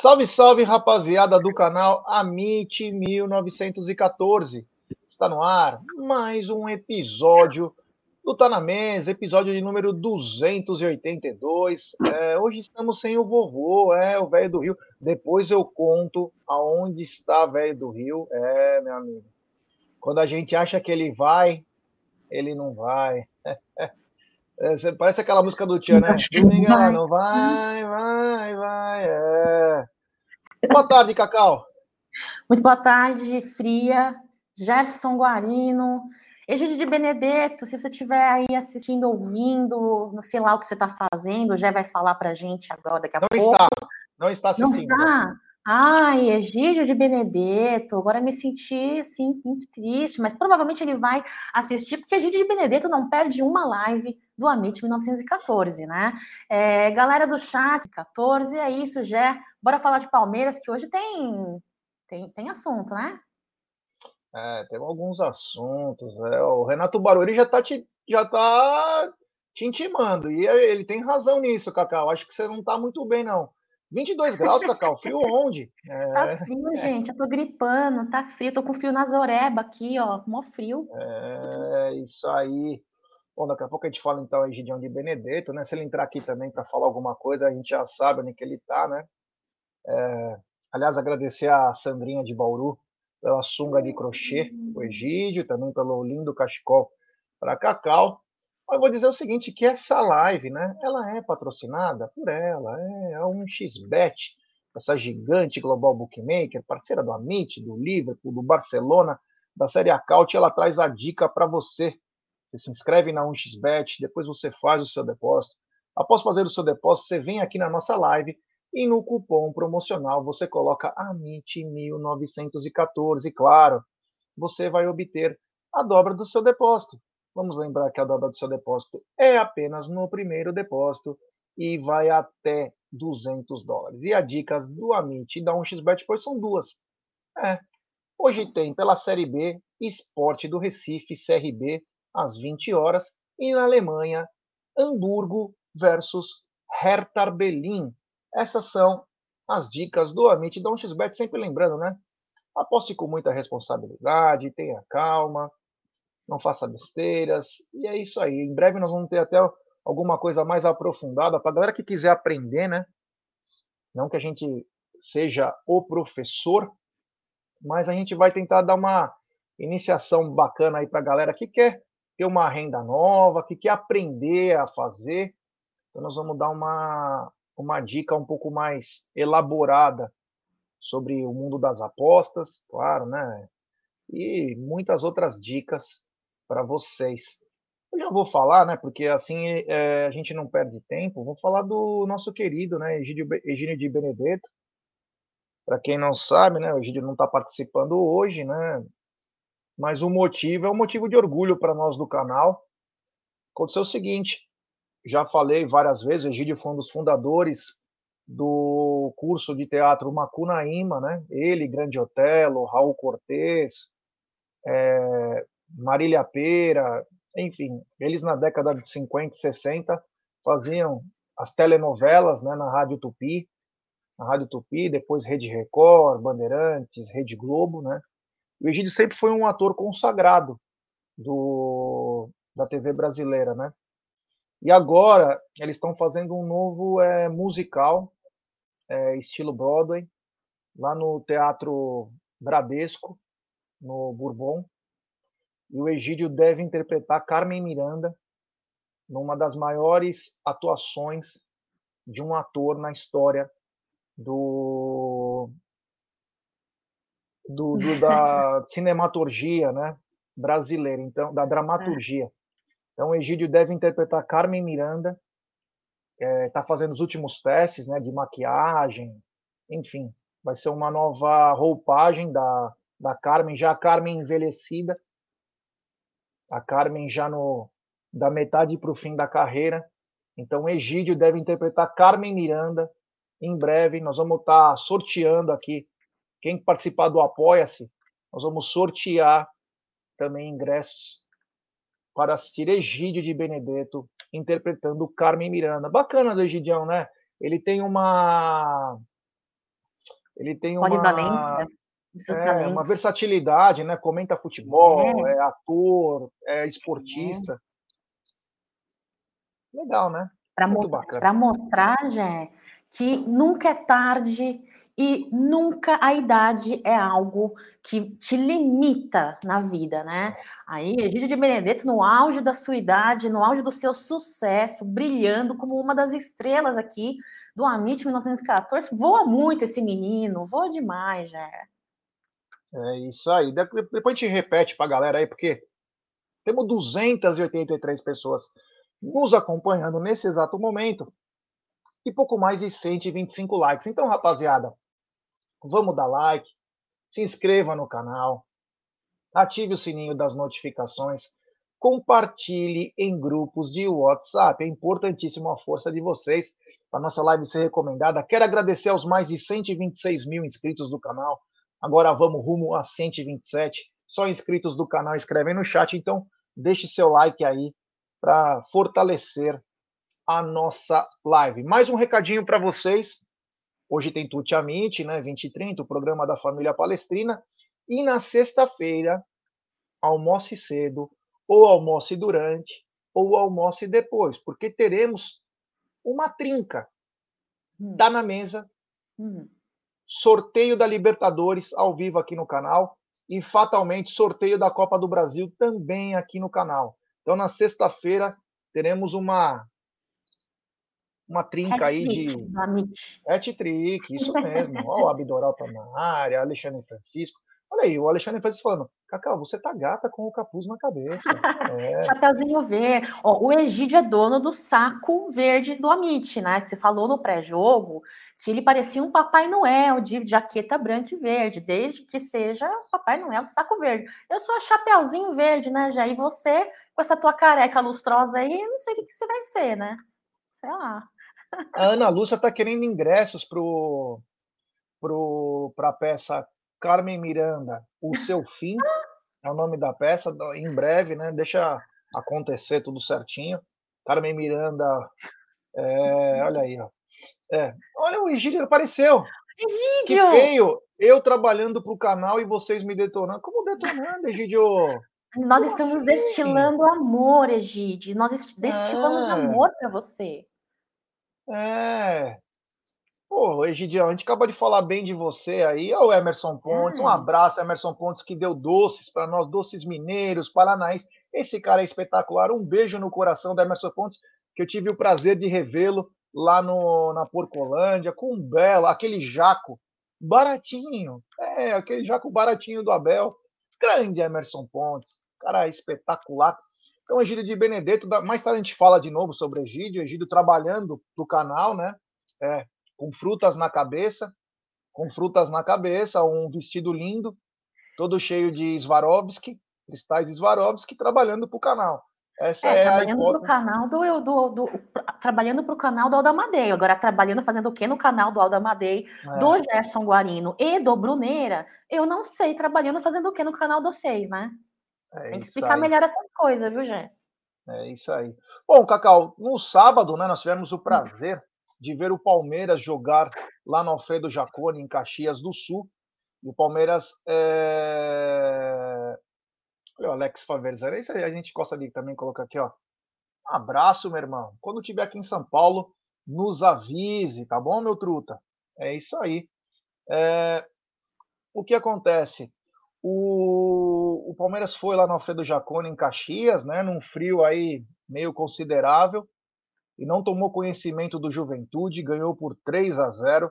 Salve, salve, rapaziada do canal Amit 1914. Está no ar mais um episódio do Tá na Mesa, episódio de número 282. É, hoje estamos sem o vovô, é, o velho do Rio. Depois eu conto aonde está velho do Rio. É, meu amigo. Quando a gente acha que ele vai, ele não vai. É, parece aquela música do Tia, né? Não, não vai, vai, vai. É. Boa tarde, Cacau. Muito boa tarde, Fria, Gerson Guarino, Egídio de Benedetto, se você estiver aí assistindo, ouvindo, não sei lá o que você está fazendo, já vai falar para a gente agora, daqui a não pouco. Não está, não está assistindo. Não está? Ai, Egídio de Benedetto, agora me senti, assim, muito triste, mas provavelmente ele vai assistir, porque Egídio de Benedetto não perde uma live do Amit 1914, né? É, galera do chat, 14, é isso, Gé. Bora falar de Palmeiras, que hoje tem, tem, tem assunto, né? É, tem alguns assuntos. É, o Renato Baroni já tá te, já tá te intimando, e ele tem razão nisso, Cacau. Acho que você não tá muito bem, não. 22 graus, Cacau, frio onde? É... Tá frio, gente, eu tô gripando, tá frio, tô com frio na zoreba aqui, ó, mó frio. É, isso aí. Bom, daqui a pouco a gente fala então aí Gideão de Benedetto, né? Se ele entrar aqui também para falar alguma coisa, a gente já sabe onde que ele tá, né? É... Aliás, agradecer a Sandrinha de Bauru pela sunga de crochê, o Egídio, também pelo lindo cachecol para Cacau. Eu vou dizer o seguinte, que essa live, né, ela é patrocinada por ela, é a 1xBet, essa gigante global bookmaker, parceira do Amit, do Liverpool, do Barcelona, da Série Acaute, ela traz a dica para você. Você se inscreve na 1xBet, depois você faz o seu depósito. Após fazer o seu depósito, você vem aqui na nossa live e no cupom promocional você coloca AMIT1914. Claro, você vai obter a dobra do seu depósito. Vamos lembrar que a dobra do seu depósito é apenas no primeiro depósito e vai até 200 dólares. E as dicas do Amit e da 1xBet pois são duas. É. Hoje tem pela Série B Esporte do Recife, CRB, às 20 horas. E na Alemanha, Hamburgo versus Hertha Berlin. Essas são as dicas do Amit da 1xBet, sempre lembrando, né? Aposte com muita responsabilidade, tenha calma, não faça besteiras. E é isso aí. Em breve nós vamos ter até alguma coisa mais aprofundada para a galera que quiser aprender, né? Não que a gente seja o professor, mas a gente vai tentar dar uma iniciação bacana aí para a galera que quer ter uma renda nova, que quer aprender a fazer. Então nós vamos dar uma, uma dica um pouco mais elaborada sobre o mundo das apostas, claro, né? E muitas outras dicas para vocês. Eu já vou falar, né? Porque assim é, a gente não perde tempo. Vou falar do nosso querido, né? Egídio, Egídio de Benedetto. Para quem não sabe, né? O Egídio não está participando hoje, né? Mas o motivo é um motivo de orgulho para nós do canal. Aconteceu o seguinte: já falei várias vezes, Egídio foi um dos fundadores do curso de teatro Macunaíma, né? Ele, Grande Otelo, Raul Cortez, é, Marília Pera, enfim, eles na década de 50 e 60 faziam as telenovelas né, na Rádio Tupi, na Rádio Tupi, depois Rede Record, Bandeirantes, Rede Globo, né? O Egídio sempre foi um ator consagrado do, da TV brasileira, né? E agora eles estão fazendo um novo é, musical, é, estilo Broadway, lá no Teatro Bradesco, no Bourbon. E o Egídio deve interpretar Carmen Miranda numa das maiores atuações de um ator na história do, do, do da cinematurgia, né, brasileira, então da dramaturgia. É. Então, o Egídio deve interpretar Carmen Miranda, está é, fazendo os últimos testes, né, de maquiagem, enfim, vai ser uma nova roupagem da, da Carmen, já a Carmen envelhecida, a Carmen já no da metade para o fim da carreira. Então, Egídio deve interpretar Carmen Miranda. Em breve, nós vamos estar tá sorteando aqui. Quem participar do Apoia-se, nós vamos sortear também ingressos para assistir Egídio de Benedetto interpretando Carmen Miranda. Bacana do Egidião, né? Ele tem uma ele tem uma é, uma versatilidade, né? Comenta futebol, é, é ator, é esportista. É. Legal, né? Para mo mostrar, Jé, que nunca é tarde e nunca a idade é algo que te limita na vida, né? Aí, Egídio de Benedetto, no auge da sua idade, no auge do seu sucesso, brilhando como uma das estrelas aqui do Amit 1914, voa muito esse menino, voa demais, já. É isso aí. Depois a gente repete para a galera aí, porque temos 283 pessoas nos acompanhando nesse exato momento e pouco mais de 125 likes. Então, rapaziada, vamos dar like, se inscreva no canal, ative o sininho das notificações, compartilhe em grupos de WhatsApp. É importantíssimo a força de vocês para nossa live ser recomendada. Quero agradecer aos mais de 126 mil inscritos do canal. Agora vamos rumo a 127. Só inscritos do canal escrevem no chat, então deixe seu like aí para fortalecer a nossa live. Mais um recadinho para vocês. Hoje tem Tuti Amit, né, 20 e 30, o programa da família palestrina. E na sexta-feira, almoce cedo, ou almoce durante, ou almoce depois, porque teremos uma trinca. Hum. Tá na mesa. Hum. Sorteio da Libertadores ao vivo aqui no canal. E fatalmente sorteio da Copa do Brasil também aqui no canal. Então, na sexta-feira, teremos uma uma trinca aí de. Hat-trick, isso mesmo. Olha o Abdoral tá na área, Alexandre Francisco. Olha aí, o Alexandre Francisco falando, Cacau, você tá gata com o capuz na cabeça. É. Chapeuzinho verde. Ó, o Egídio é dono do saco verde do Amit, né? Você falou no pré-jogo que ele parecia um Papai Noel de jaqueta branca e verde, desde que seja Papai Noel do saco verde. Eu sou a Chapeuzinho verde, né, já? E você, com essa tua careca lustrosa aí, não sei o que, que você vai ser, né? Sei lá. A Ana Lúcia está querendo ingressos pro, pro, para a peça Carmen Miranda, O Seu Fim, é o nome da peça, em breve, né? Deixa acontecer tudo certinho. Carmen Miranda, é, olha aí, ó. É, olha, o Egídio apareceu. Egídio! Que feio, eu trabalhando para o canal e vocês me detonando. Como detonando, Egídio? Nós Como estamos assim? destilando amor, Egídio. Nós destilamos é. amor para você. É. Pô, Egidião, a gente acabou de falar bem de você aí. Olha o Emerson Pontes. Um hum. abraço, Emerson Pontes, que deu doces para nós, doces mineiros, paranaenses. Esse cara é espetacular. Um beijo no coração do Emerson Pontes, que eu tive o prazer de revê-lo lá no, na Porcolândia, com um belo, aquele jaco baratinho. É, aquele jaco baratinho do Abel. Grande Emerson Pontes. Cara espetacular. Então, Egídio de Benedetto, mais tarde a gente fala de novo sobre Egídio, Egídio trabalhando para o canal, né? É, com frutas na cabeça, com frutas na cabeça, um vestido lindo, todo cheio de Swarovski, cristais Swarovski, trabalhando para o canal. Essa é, é trabalhando para o canal do, do, do trabalhando para o canal do Aldamadei. Agora, trabalhando, fazendo o que no canal do Aldamadei, é. do Gerson Guarino e do Bruneira, eu não sei trabalhando, fazendo o que no canal dos seis, né? É Tem que explicar aí. melhor essas coisas, viu, Gê? É isso aí. Bom, Cacau, no sábado, né, nós tivemos o hum. prazer de ver o Palmeiras jogar lá no Alfredo Jaconi, em Caxias do Sul. E o Palmeiras. É... Olha o Alex Faverzera. Isso aí a gente gosta de também colocar aqui, ó. Abraço, meu irmão. Quando estiver aqui em São Paulo, nos avise, tá bom, meu truta? É isso aí. É... O que acontece? O... o, Palmeiras foi lá no Alfredo Jacone, em Caxias, né, num frio aí meio considerável, e não tomou conhecimento do Juventude, ganhou por 3 a 0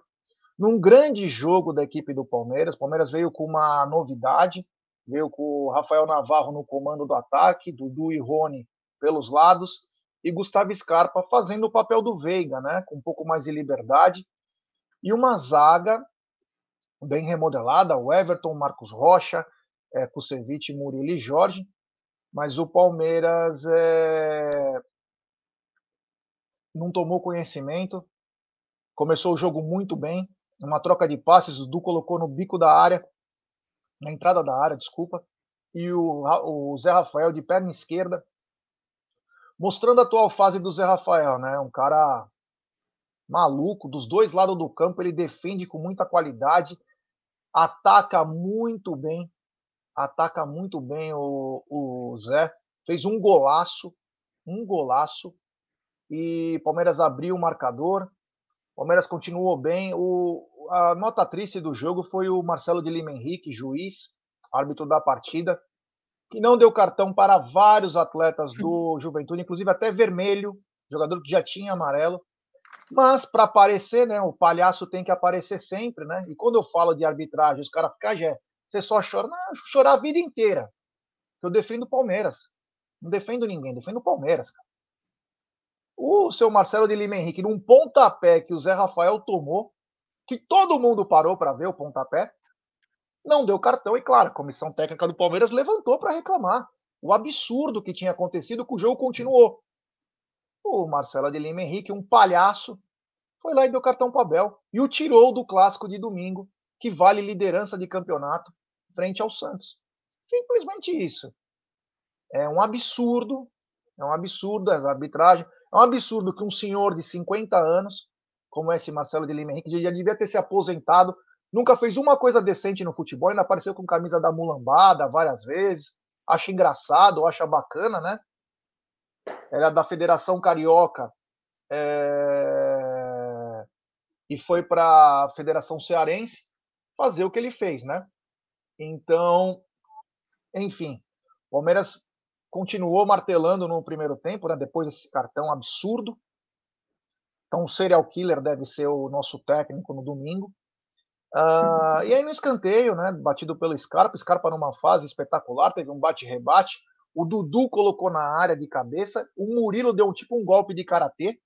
num grande jogo da equipe do Palmeiras. O Palmeiras veio com uma novidade, veio com o Rafael Navarro no comando do ataque, Dudu e Rony pelos lados, e Gustavo Scarpa fazendo o papel do Veiga, né, com um pouco mais de liberdade, e uma zaga bem remodelada, o Everton, Marcos Rocha, é, Kusevich, Murilo e Jorge, mas o Palmeiras é, não tomou conhecimento, começou o jogo muito bem, uma troca de passes, o Du colocou no bico da área, na entrada da área, desculpa, e o, o Zé Rafael de perna esquerda, mostrando a atual fase do Zé Rafael, né? Um cara maluco, dos dois lados do campo, ele defende com muita qualidade, ataca muito bem, ataca muito bem o, o Zé, fez um golaço, um golaço, e Palmeiras abriu o marcador, Palmeiras continuou bem, o, a nota triste do jogo foi o Marcelo de Lima Henrique, juiz, árbitro da partida, que não deu cartão para vários atletas do Juventude, inclusive até vermelho, jogador que já tinha amarelo. Mas para aparecer, né, o palhaço tem que aparecer sempre, né? E quando eu falo de arbitragem, os caras ficam, ah, você só chora, não, chorar a vida inteira. Eu defendo o Palmeiras. Não defendo ninguém, defendo o Palmeiras, cara. O seu Marcelo de Lima Henrique, num pontapé que o Zé Rafael tomou, que todo mundo parou para ver o pontapé, não deu cartão e, claro, a comissão técnica do Palmeiras levantou para reclamar o absurdo que tinha acontecido, que o jogo continuou. O Marcelo de Lima Henrique, um palhaço, foi lá e deu cartão para Abel e o tirou do clássico de domingo, que vale liderança de campeonato frente ao Santos. Simplesmente isso. É um absurdo, é um absurdo essa arbitragem, é um absurdo que um senhor de 50 anos como esse Marcelo de Lima Henrique, já devia ter se aposentado, nunca fez uma coisa decente no futebol, ainda apareceu com camisa da mulambada várias vezes, acha engraçado, acha bacana, né? Era da Federação Carioca é... e foi para a Federação Cearense fazer o que ele fez, né? Então, enfim, o Palmeiras continuou martelando no primeiro tempo, né? Depois desse cartão absurdo, então, o serial killer deve ser o nosso técnico no domingo. Uh, e aí no escanteio, né, batido pelo Scarpa, Scarpa numa fase espetacular, teve um bate-rebate. O Dudu colocou na área de cabeça, o Murilo deu tipo um golpe de karatê.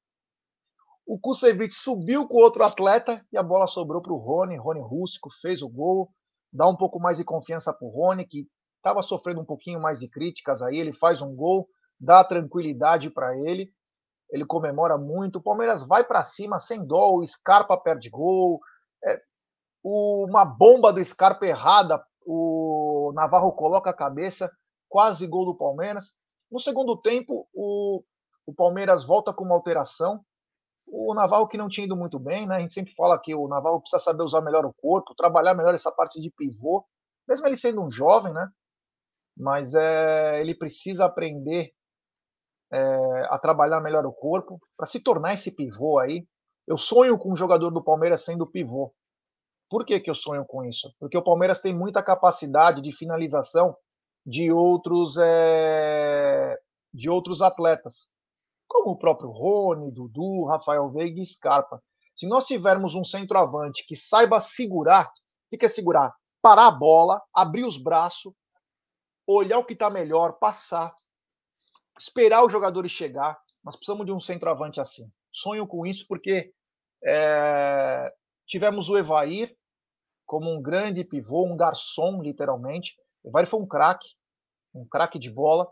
O Kusevich subiu com outro atleta e a bola sobrou para o Rony. Rony Rústico fez o gol, dá um pouco mais de confiança para o Rony, que estava sofrendo um pouquinho mais de críticas aí. Ele faz um gol, dá tranquilidade para ele ele comemora muito. O Palmeiras vai para cima sem dó, o Scarpa perde gol. É, uma bomba do Scarpa errada, o Navarro coloca a cabeça, quase gol do Palmeiras. No segundo tempo, o, o Palmeiras volta com uma alteração. O Navarro que não tinha ido muito bem, né? A gente sempre fala que o Navarro precisa saber usar melhor o corpo, trabalhar melhor essa parte de pivô, mesmo ele sendo um jovem, né? Mas é, ele precisa aprender é, a trabalhar melhor o corpo, para se tornar esse pivô aí. Eu sonho com um jogador do Palmeiras sendo pivô. Por que, que eu sonho com isso? Porque o Palmeiras tem muita capacidade de finalização de outros, é, de outros atletas, como o próprio Rony, Dudu, Rafael Veiga e Scarpa. Se nós tivermos um centroavante que saiba segurar, o que é segurar? Parar a bola, abrir os braços, olhar o que está melhor, passar, esperar os jogadores chegar. Nós precisamos de um centroavante assim. Sonho com isso porque é, tivemos o Evair como um grande pivô, um garçom, literalmente. Evair foi um craque, um craque de bola,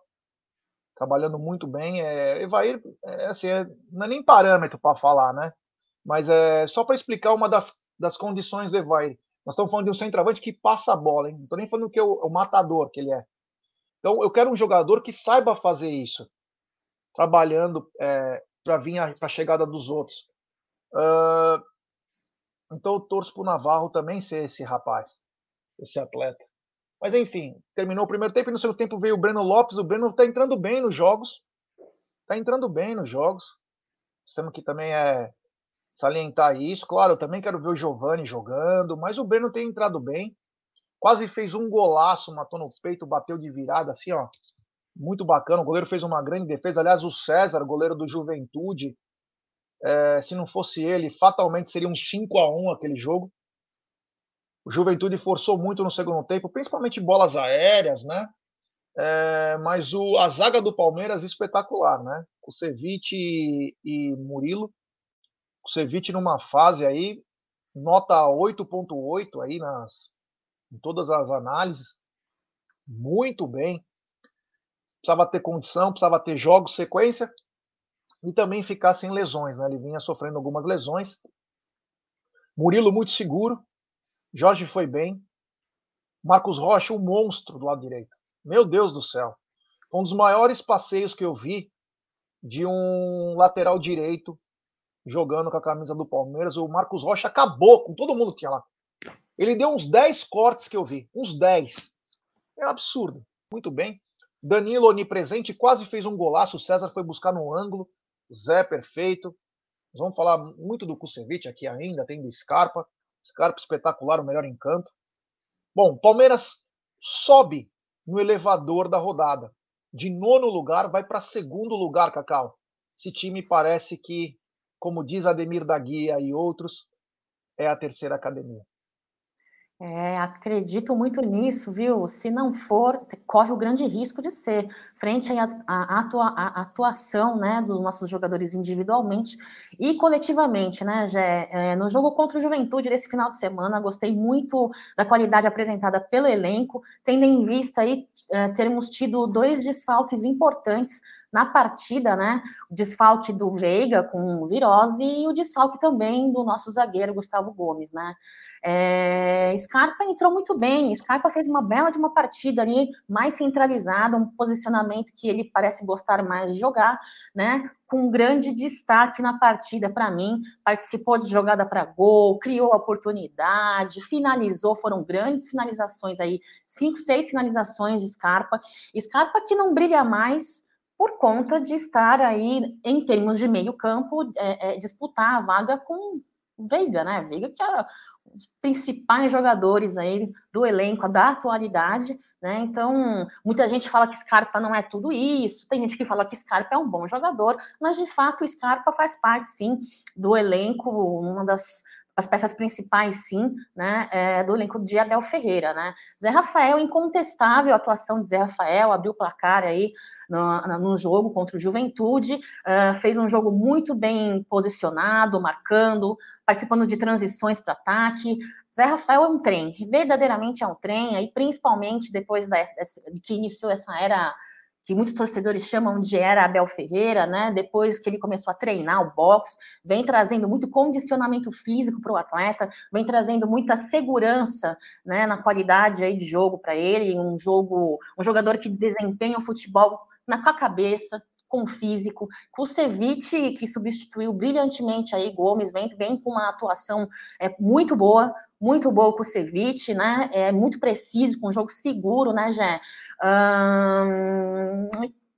trabalhando muito bem. É, Evair, é, assim, é, não é nem parâmetro para falar, né? Mas é só para explicar uma das, das condições do Evair. Nós estamos falando de um centroavante que passa a bola, hein? Não estou nem falando que é o, o matador que ele é. Então, eu quero um jogador que saiba fazer isso, trabalhando é, para vir para a chegada dos outros. Uh, então, eu torço para o Navarro também ser esse rapaz, esse atleta. Mas, enfim, terminou o primeiro tempo e no segundo tempo veio o Breno Lopes. O Breno está entrando bem nos jogos, está entrando bem nos jogos. Temos que também é salientar isso. Claro, eu também quero ver o Giovani jogando, mas o Breno tem entrado bem. Quase fez um golaço, matou no peito, bateu de virada, assim, ó. Muito bacana. O goleiro fez uma grande defesa. Aliás, o César, goleiro do Juventude, é, se não fosse ele, fatalmente seria um 5 a 1 aquele jogo. O Juventude forçou muito no segundo tempo, principalmente bolas aéreas, né? É, mas o, a zaga do Palmeiras espetacular, né? O Ceviche e, e Murilo. O Ceviche numa fase aí, nota 8.8 aí nas, em todas as análises. Muito bem. Precisava ter condição, precisava ter jogos, sequência e também ficar sem lesões, né? Ele vinha sofrendo algumas lesões. Murilo muito seguro. Jorge foi bem. Marcos Rocha, um monstro do lado direito. Meu Deus do céu. Um dos maiores passeios que eu vi de um lateral direito jogando com a camisa do Palmeiras. O Marcos Rocha acabou com todo mundo que tinha lá. Ele deu uns 10 cortes que eu vi. Uns 10. É absurdo. Muito bem. Danilo onipresente quase fez um golaço. O César foi buscar no ângulo. Zé perfeito. vamos falar muito do Kusevich aqui ainda, tem do Scarpa. Scarpa espetacular, o melhor em campo. Bom, Palmeiras sobe no elevador da rodada. De nono lugar vai para segundo lugar, Cacau. Esse time parece que, como diz Ademir da Guia e outros, é a terceira academia. É, acredito muito nisso, viu? Se não for, corre o grande risco de ser, frente à atua, atuação né, dos nossos jogadores individualmente e coletivamente, né, Gé? É, no jogo contra o Juventude desse final de semana, gostei muito da qualidade apresentada pelo elenco, tendo em vista aí é, termos tido dois desfalques importantes na partida, né? O desfalque do Veiga com virose e o desfalque também do nosso zagueiro Gustavo Gomes, né? É, Scarpa entrou muito bem, Scarpa fez uma bela de uma partida ali, mais centralizada, um posicionamento que ele parece gostar mais de jogar, né? Com um grande destaque na partida para mim, participou de jogada para gol, criou oportunidade, finalizou, foram grandes finalizações aí, cinco, seis finalizações de Scarpa. Scarpa que não brilha mais, por conta de estar aí, em termos de meio campo, é, é, disputar a vaga com Veiga, né? Veiga que é um dos principais jogadores aí do elenco da atualidade, né? Então, muita gente fala que Scarpa não é tudo isso, tem gente que fala que Scarpa é um bom jogador, mas de fato Scarpa faz parte, sim, do elenco, uma das as peças principais, sim, né, é, do elenco de Abel Ferreira, né. Zé Rafael, incontestável a atuação de Zé Rafael, abriu o placar aí no, no jogo contra o Juventude, uh, fez um jogo muito bem posicionado, marcando, participando de transições para ataque. Zé Rafael é um trem, verdadeiramente é um trem, aí principalmente depois da, que iniciou essa era que muitos torcedores chamam de era Abel Ferreira, né? Depois que ele começou a treinar o boxe, vem trazendo muito condicionamento físico para o atleta, vem trazendo muita segurança, né, na qualidade aí de jogo para ele, um jogo, um jogador que desempenha o futebol na com a cabeça, com físico. Kusevich, que substituiu brilhantemente aí Gomes, vem, vem com uma atuação é, muito boa, muito boa o Kusevich, né? É muito preciso, com um jogo seguro, né, Jé?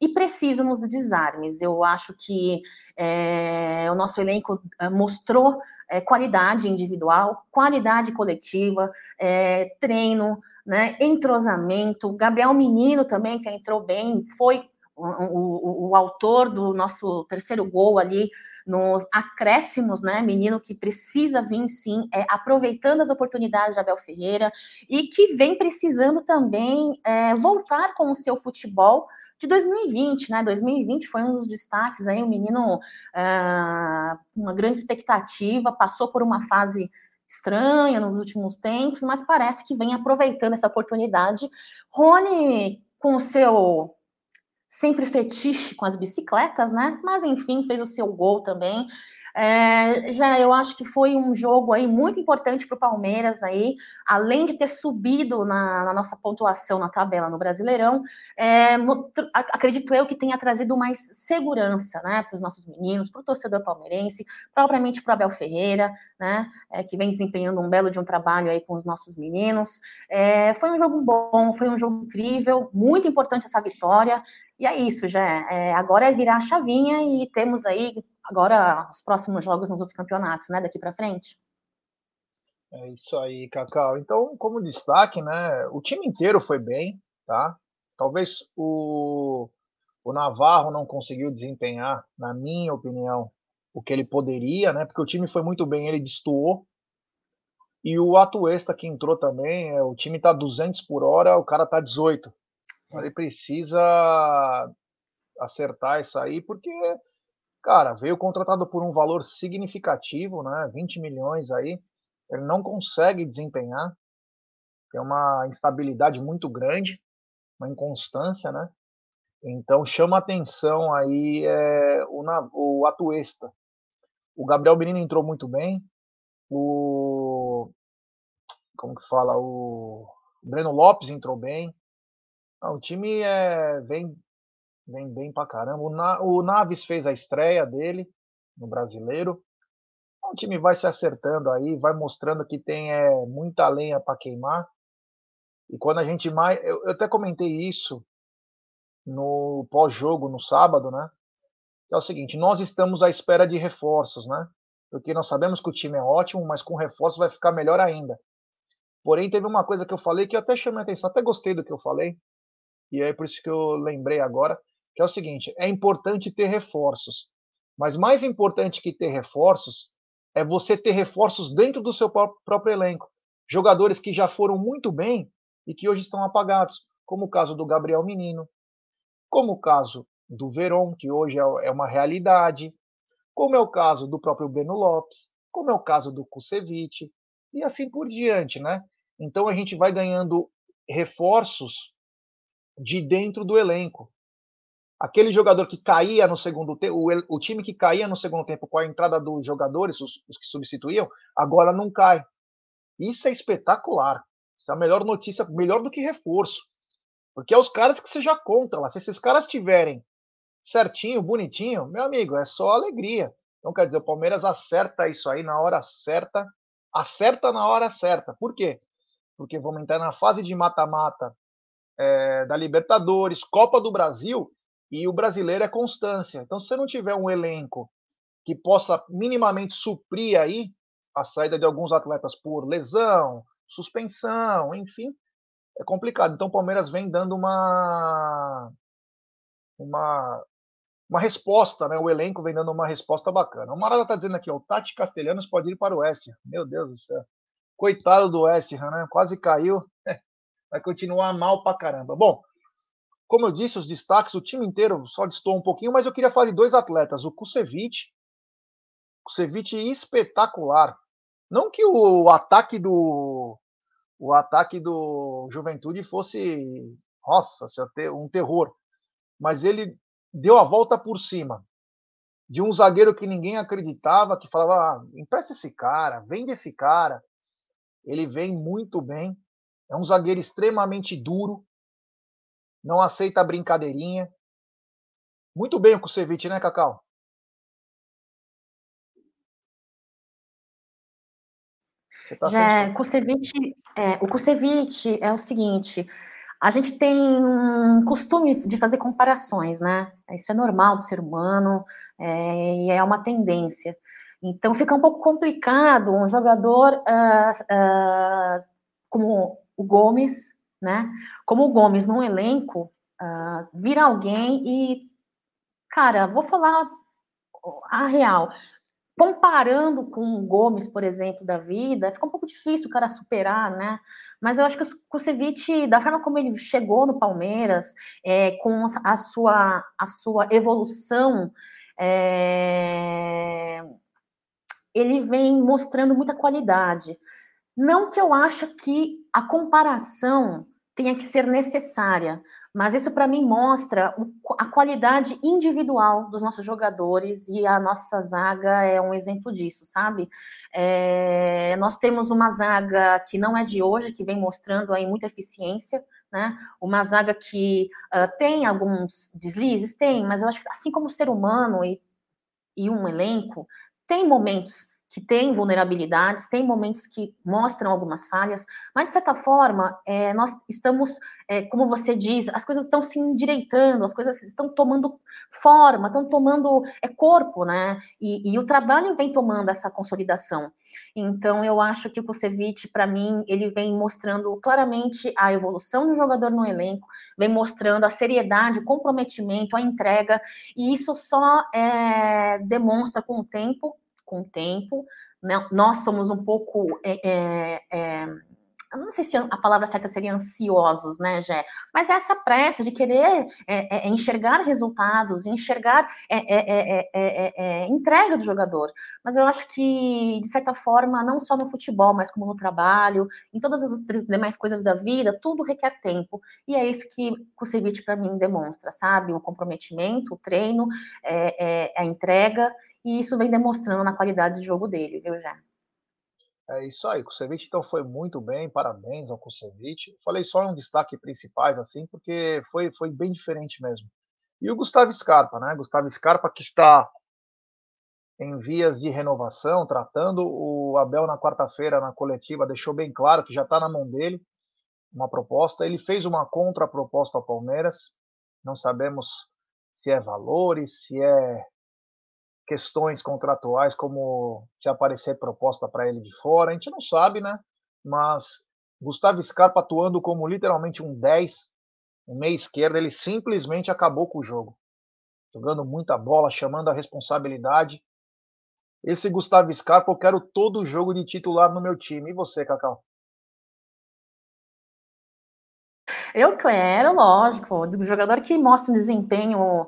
e preciso nos desarmes. Eu acho que é, o nosso elenco é, mostrou é, qualidade individual, qualidade coletiva, é, treino, né, entrosamento. Gabriel Menino também, que entrou bem, foi o, o, o, autor do nosso terceiro gol ali nos acréscimos, né? Menino que precisa vir sim, é, aproveitando as oportunidades de Abel Ferreira e que vem precisando também é, voltar com o seu futebol de 2020, né? 2020 foi um dos destaques aí, o menino é, uma grande expectativa, passou por uma fase estranha nos últimos tempos, mas parece que vem aproveitando essa oportunidade. Rony, com o seu sempre fetiche com as bicicletas, né? Mas enfim, fez o seu gol também. É, já eu acho que foi um jogo aí muito importante para o Palmeiras aí, além de ter subido na, na, nossa pontuação na tabela no Brasileirão, é, acredito eu que tenha trazido mais segurança, né, para os nossos meninos, para o torcedor palmeirense, propriamente para o Abel Ferreira, né, é, que vem desempenhando um belo de um trabalho aí com os nossos meninos. É, foi um jogo bom, foi um jogo incrível, muito importante essa vitória. E é isso, já. É, agora é virar a chavinha e temos aí agora os próximos jogos nos outros campeonatos, né? Daqui para frente. É isso aí, Cacau. Então, como destaque, né? O time inteiro foi bem, tá? Talvez o, o Navarro não conseguiu desempenhar, na minha opinião, o que ele poderia, né? Porque o time foi muito bem, ele destoou. E o Atuesta que entrou também, é, o time tá 200 por hora, o cara tá 18. Ele precisa acertar isso aí, porque cara, veio contratado por um valor significativo, né? 20 milhões aí. Ele não consegue desempenhar. Tem uma instabilidade muito grande, uma inconstância, né? Então chama atenção aí é, o, o Atuesta. O Gabriel Menino entrou muito bem. O como que fala? O Breno Lopes entrou bem. o time é, vem Vem bem pra caramba. O, Na, o Naves fez a estreia dele no brasileiro. O time vai se acertando aí, vai mostrando que tem é, muita lenha para queimar. E quando a gente mais. Eu, eu até comentei isso no pós-jogo, no sábado, né? É o seguinte: nós estamos à espera de reforços, né? Porque nós sabemos que o time é ótimo, mas com reforços vai ficar melhor ainda. Porém, teve uma coisa que eu falei que eu até chamei a atenção, até gostei do que eu falei, e é por isso que eu lembrei agora, que é o seguinte: é importante ter reforços, mas mais importante que ter reforços é você ter reforços dentro do seu próprio elenco. Jogadores que já foram muito bem e que hoje estão apagados, como o caso do Gabriel Menino, como o caso do Veron, que hoje é, é uma realidade, como é o caso do próprio Beno Lopes, como é o caso do Kusevich, e assim por diante, né? Então a gente vai ganhando reforços de dentro do elenco aquele jogador que caía no segundo tempo, o, time que caía no segundo tempo com a entrada dos jogadores, os, os, que substituíam, agora não cai. Isso é espetacular. Isso é a melhor notícia, melhor do que reforço. Porque é os caras que você já conta lá. Se esses caras tiverem certinho, bonitinho, meu amigo, é só alegria. Então, quer dizer, o Palmeiras acerta isso aí na hora certa, acerta na hora certa. Por quê? Porque vamos entrar na fase de mata-mata é, da Libertadores, Copa do Brasil, e o brasileiro é constância. Então, se você não tiver um elenco que possa minimamente suprir aí a saída de alguns atletas por lesão, suspensão, enfim, é complicado. Então, o Palmeiras vem dando uma uma uma resposta, né? O elenco vem dando uma resposta bacana. O Marada tá dizendo aqui, ó, o Tati Castelhanos pode ir para o West. Meu Deus do céu. Coitado do West, né? Quase caiu. Vai continuar mal pra caramba. Bom, como eu disse, os destaques, o time inteiro só distou um pouquinho, mas eu queria falar de dois atletas, o Kusevich, Kusevich espetacular. Não que o ataque do o ataque do Juventude fosse, nossa, um terror, mas ele deu a volta por cima de um zagueiro que ninguém acreditava, que falava, ah, empresta esse cara, vende esse cara. Ele vem muito bem. É um zagueiro extremamente duro, não aceita brincadeirinha. Muito bem o Kusevich, né, Cacau? Tá Já, Kusevich, é, o Kusevich é o seguinte, a gente tem um costume de fazer comparações, né? Isso é normal do ser humano é, e é uma tendência. Então fica um pouco complicado um jogador uh, uh, como o Gomes, né? Como o Gomes num elenco, uh, vira alguém e, cara, vou falar a real. Comparando com o Gomes, por exemplo, da vida, fica um pouco difícil o cara superar, né? Mas eu acho que o Kusevich, da forma como ele chegou no Palmeiras, é, com a sua, a sua evolução, é, ele vem mostrando muita qualidade. Não que eu acho que a comparação tenha que ser necessária, mas isso para mim mostra a qualidade individual dos nossos jogadores e a nossa zaga é um exemplo disso, sabe? É, nós temos uma zaga que não é de hoje, que vem mostrando aí muita eficiência, né? Uma zaga que uh, tem alguns deslizes, tem, mas eu acho que assim como ser humano e, e um elenco, tem momentos que tem vulnerabilidades, tem momentos que mostram algumas falhas, mas de certa forma, é, nós estamos, é, como você diz, as coisas estão se endireitando, as coisas estão tomando forma, estão tomando é, corpo, né? E, e, o trabalho vem tomando essa consolidação. Então, eu acho que o Kusevich, para mim, ele vem mostrando claramente a evolução do jogador no elenco, vem mostrando a seriedade, o comprometimento, a entrega, e isso só é, demonstra com o tempo com o tempo. Né? Nós somos um pouco. É, é, é não sei se a palavra certa seria ansiosos, né, Gé? Mas é essa pressa de querer é, é, é enxergar resultados, enxergar é, entrega do jogador. Mas eu acho que, de certa forma, não só no futebol, mas como no trabalho, em todas as demais coisas da vida, tudo requer tempo. E é isso que o Kusevich, para mim, demonstra, sabe? O comprometimento, o treino, a entrega e isso vem demonstrando na qualidade de jogo dele, viu, já? É isso aí, Kusevich então foi muito bem, parabéns ao Kusevich. Falei só um destaque principais assim, porque foi, foi bem diferente mesmo. E o Gustavo Scarpa, né? Gustavo Scarpa que está em vias de renovação, tratando o Abel na quarta-feira na coletiva, deixou bem claro que já está na mão dele uma proposta. Ele fez uma contraproposta ao Palmeiras, não sabemos se é valores, se é questões contratuais, como se aparecer proposta para ele de fora, a gente não sabe, né? Mas Gustavo Scarpa atuando como literalmente um 10, um meia esquerda, ele simplesmente acabou com o jogo. Jogando muita bola, chamando a responsabilidade. Esse Gustavo Scarpa, eu quero todo o jogo de titular no meu time. E você, Cacau? Eu quero, lógico, o jogador que mostra um desempenho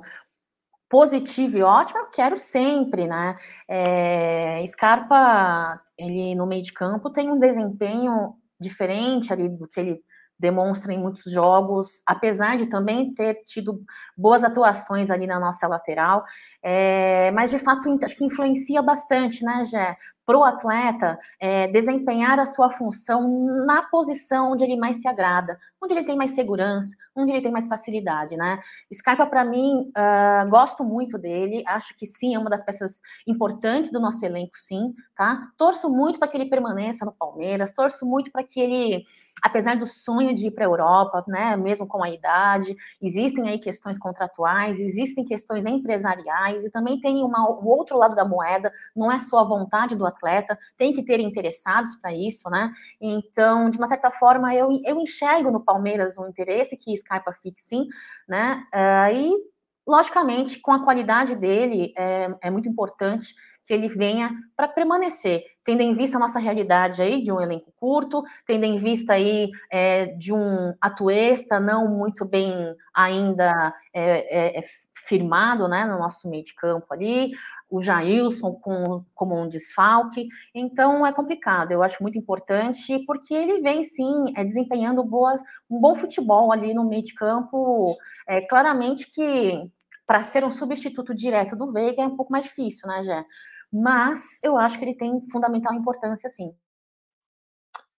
positivo e ótimo, eu quero sempre, né? É, Scarpa, ele no meio de campo tem um desempenho diferente ali do que ele demonstra em muitos jogos, apesar de também ter tido boas atuações ali na nossa lateral, é, mas de fato acho que influencia bastante, né, Gé? Para o atleta é, desempenhar a sua função na posição onde ele mais se agrada, onde ele tem mais segurança, onde ele tem mais facilidade, né? Scarpa, para mim, uh, gosto muito dele, acho que sim, é uma das peças importantes do nosso elenco, sim, tá? Torço muito para que ele permaneça no Palmeiras, torço muito para que ele apesar do sonho de ir para a Europa, né, mesmo com a idade, existem aí questões contratuais, existem questões empresariais e também tem uma, o outro lado da moeda, não é só a vontade do atleta, tem que ter interessados para isso, né? Então, de uma certa forma, eu, eu enxergo no Palmeiras um interesse que Scarpa fique sim, né? Uh, e, logicamente, com a qualidade dele, é, é muito importante que ele venha para permanecer, tendo em vista a nossa realidade aí de um elenco curto, tendo em vista aí é, de um atuesta não muito bem ainda é, é, é, firmado né, no nosso meio de campo ali, o Jailson com, como um desfalque, então é complicado, eu acho muito importante, porque ele vem sim é, desempenhando boas, um bom futebol ali no meio de campo, é, claramente que para ser um substituto direto do Veiga é um pouco mais difícil, né, Jé? mas eu acho que ele tem fundamental importância, sim.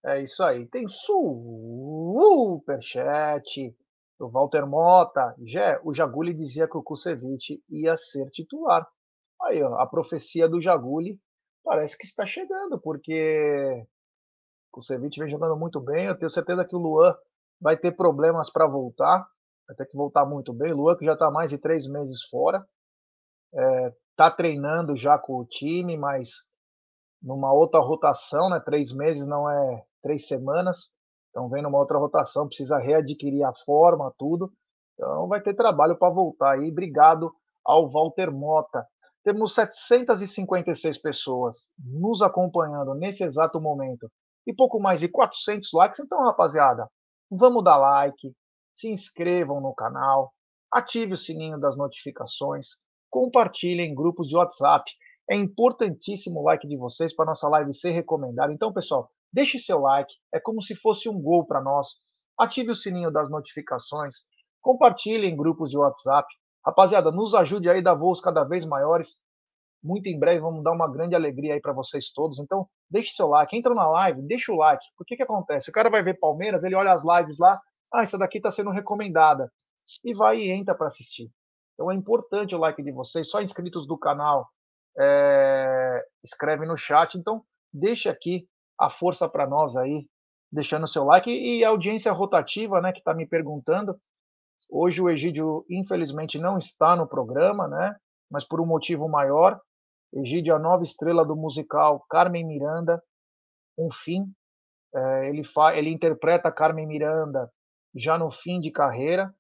É isso aí. Tem superchat do Walter Mota. Jé, o Jaguli dizia que o Kusevich ia ser titular. Aí, ó, a profecia do Jaguli parece que está chegando, porque o Kusevich vem jogando muito bem. Eu tenho certeza que o Luan vai ter problemas para voltar. Vai ter que voltar muito bem. Luan que já está mais de três meses fora. É, está treinando já com o time, mas numa outra rotação, né? Três meses não é três semanas. Então vem numa outra rotação, precisa readquirir a forma, tudo. Então vai ter trabalho para voltar aí. Obrigado ao Walter Mota. Temos 756 pessoas nos acompanhando nesse exato momento e pouco mais de 400 likes. Então, rapaziada, vamos dar like, se inscrevam no canal, ative o sininho das notificações, compartilhe em grupos de WhatsApp. É importantíssimo o like de vocês para nossa live ser recomendada. Então, pessoal, deixe seu like. É como se fosse um gol para nós. ative o sininho das notificações, compartilhe em grupos de WhatsApp. Rapaziada, nos ajude aí a dar voos cada vez maiores. Muito em breve vamos dar uma grande alegria aí para vocês todos. Então, deixe seu like. Entra na live, deixa o like. Por que que acontece? O cara vai ver Palmeiras, ele olha as lives lá, ah, essa daqui está sendo recomendada. E vai e entra para assistir. Então é importante o like de vocês. Só inscritos do canal é, escreve no chat. Então, deixe aqui a força para nós aí, deixando seu like. E a audiência rotativa, né, que está me perguntando. Hoje o Egídio, infelizmente, não está no programa, né? Mas por um motivo maior. Egídio, a nova estrela do musical Carmen Miranda, um fim. É, ele, fa ele interpreta Carmen Miranda já no fim de carreira.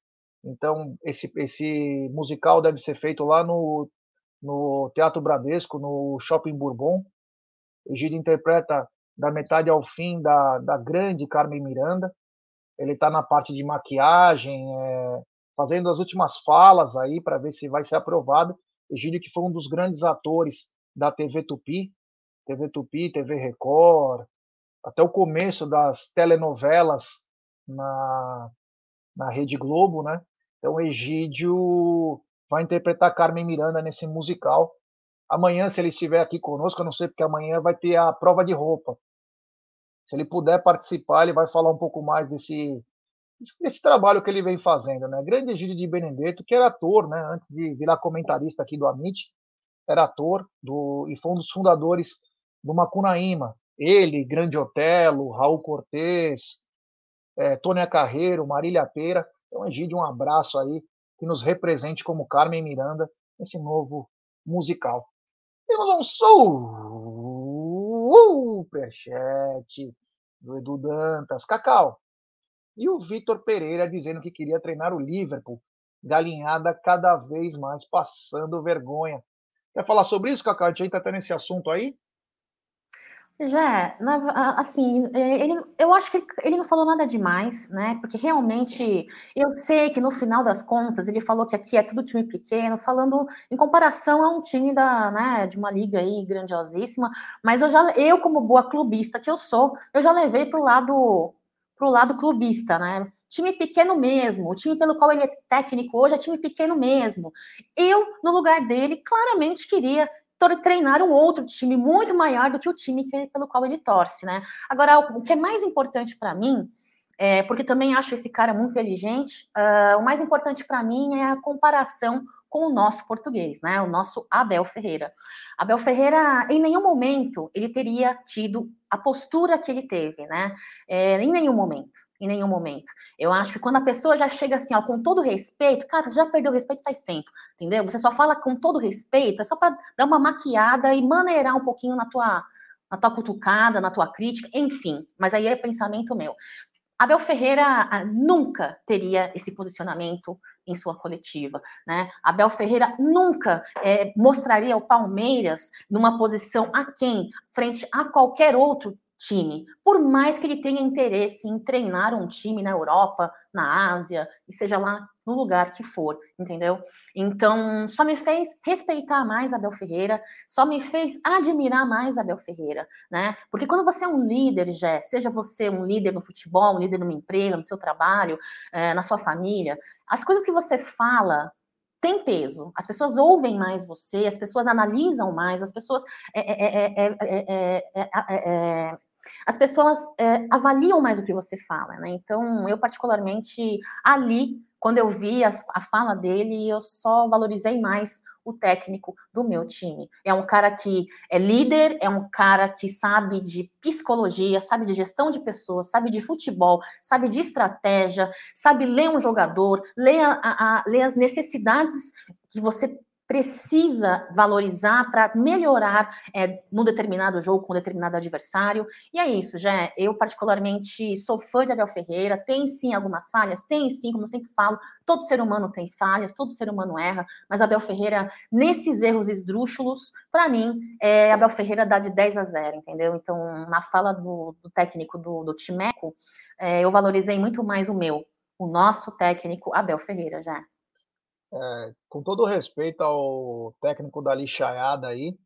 Então, esse, esse musical deve ser feito lá no, no Teatro Bradesco, no Shopping Bourbon. Egídio interpreta da metade ao fim da, da grande Carmen Miranda. Ele está na parte de maquiagem, é, fazendo as últimas falas aí para ver se vai ser aprovado. Egídio, que foi um dos grandes atores da TV Tupi, TV Tupi, TV Record, até o começo das telenovelas na, na Rede Globo, né? Então, Egídio vai interpretar Carmen Miranda nesse musical. Amanhã, se ele estiver aqui conosco, eu não sei porque amanhã vai ter a prova de roupa. Se ele puder participar, ele vai falar um pouco mais desse, desse trabalho que ele vem fazendo, né? Grande Egídio de Benedetto, que era ator, né? Antes de virar comentarista aqui do Amit, era ator do, e foi um dos fundadores do Macunaíma. Ele, Grande Otelo, Raul Cortez, é, Tônia Carreiro, Marília Pera. Então, Egídio, um abraço aí, que nos represente como Carmen Miranda nesse novo musical. Temos um superchat do Edu Dantas. Cacau. E o Vitor Pereira dizendo que queria treinar o Liverpool. Galinhada cada vez mais passando vergonha. Quer falar sobre isso, Cacau? A gente ainda está nesse assunto aí? Já, assim, é, ele, eu acho que ele não falou nada demais, né? Porque realmente eu sei que no final das contas ele falou que aqui é tudo time pequeno, falando em comparação a um time da, né, de uma liga aí grandiosíssima, mas eu já, eu como boa clubista que eu sou, eu já levei para o lado, pro lado clubista, né? Time pequeno mesmo, o time pelo qual ele é técnico hoje é time pequeno mesmo. Eu, no lugar dele, claramente queria treinar um outro time muito maior do que o time que, pelo qual ele torce, né? Agora, o que é mais importante para mim, é, porque também acho esse cara muito inteligente, uh, o mais importante para mim é a comparação com o nosso português, né? O nosso Abel Ferreira. Abel Ferreira, em nenhum momento, ele teria tido a postura que ele teve, né? É, em nenhum momento em nenhum momento. Eu acho que quando a pessoa já chega assim, ó, com todo respeito, cara, você já perdeu o respeito faz tempo, entendeu? Você só fala com todo respeito, é só para dar uma maquiada e maneirar um pouquinho na tua na tua cutucada, na tua crítica, enfim. Mas aí é pensamento meu. Abel Ferreira ah, nunca teria esse posicionamento em sua coletiva, né? Abel Ferreira nunca é, mostraria o Palmeiras numa posição a quem frente a qualquer outro time, por mais que ele tenha interesse em treinar um time na Europa, na Ásia, e seja lá no lugar que for, entendeu? Então, só me fez respeitar mais Abel Ferreira, só me fez admirar mais Abel Ferreira, né? Porque quando você é um líder, já, seja você um líder no futebol, um líder numa empresa, no seu trabalho, é, na sua família, as coisas que você fala tem peso. As pessoas ouvem mais você, as pessoas analisam mais, as pessoas é, é, é, as pessoas é, avaliam mais o que você fala, né? Então, eu particularmente ali, quando eu vi a, a, fala dele, eu só valorizei mais o técnico do meu time. É um cara que é líder, é um cara que sabe de psicologia, sabe de gestão de pessoas, sabe de futebol, sabe de estratégia, sabe ler um jogador, ler, a, a, ler as necessidades que você precisa valorizar para melhorar é, num determinado jogo com um determinado adversário. E é isso, já. Eu, particularmente, sou fã de Abel Ferreira. Tem sim algumas falhas, tem sim, como eu sempre falo, todo ser humano tem falhas, todo ser humano erra, mas Abel Ferreira, nesses erros esdrúxulos, para mim, é, Abel Ferreira dá de 10 a 0, entendeu? Então, na fala do, do técnico do, do Timeco, é, eu valorizei muito mais o meu, o nosso técnico Abel Ferreira, já. É, com todo respeito ao técnico da lixaiada aí,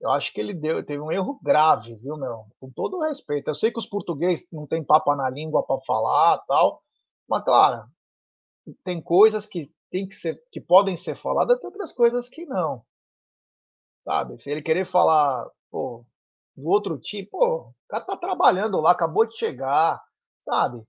eu acho que ele deu, teve um erro grave, viu, meu? Com todo respeito. Eu sei que os portugueses não têm papa na língua para falar tal, Mas, claro, tem coisas que, tem que, ser, que podem ser faladas, tem outras coisas que não. Sabe? Se ele querer falar, pô, do outro time, pô, o cara tá trabalhando lá, acabou de chegar, sabe?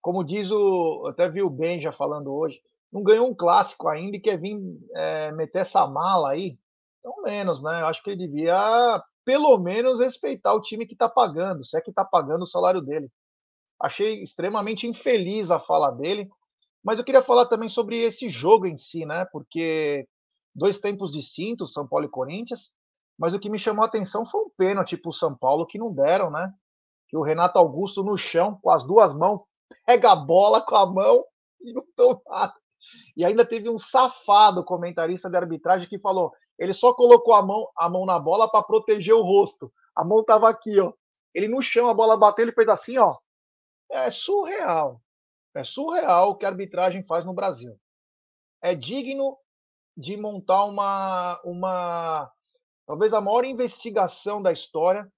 Como diz o. Até vi o Ben já falando hoje, não ganhou um clássico ainda e quer vir é, meter essa mala aí. Então, menos, né? Eu acho que ele devia, pelo menos, respeitar o time que tá pagando, se é que tá pagando o salário dele. Achei extremamente infeliz a fala dele, mas eu queria falar também sobre esse jogo em si, né? Porque dois tempos distintos, São Paulo e Corinthians, mas o que me chamou a atenção foi um pênalti para o São Paulo que não deram, né? Que o Renato Augusto no chão, com as duas mãos, pega a bola com a mão e não deu nada. E ainda teve um safado comentarista de arbitragem que falou: ele só colocou a mão, a mão na bola para proteger o rosto. A mão estava aqui, ó. Ele no chão, a bola bateu, ele fez assim, ó. É surreal. É surreal o que a arbitragem faz no Brasil. É digno de montar uma, uma talvez a maior investigação da história.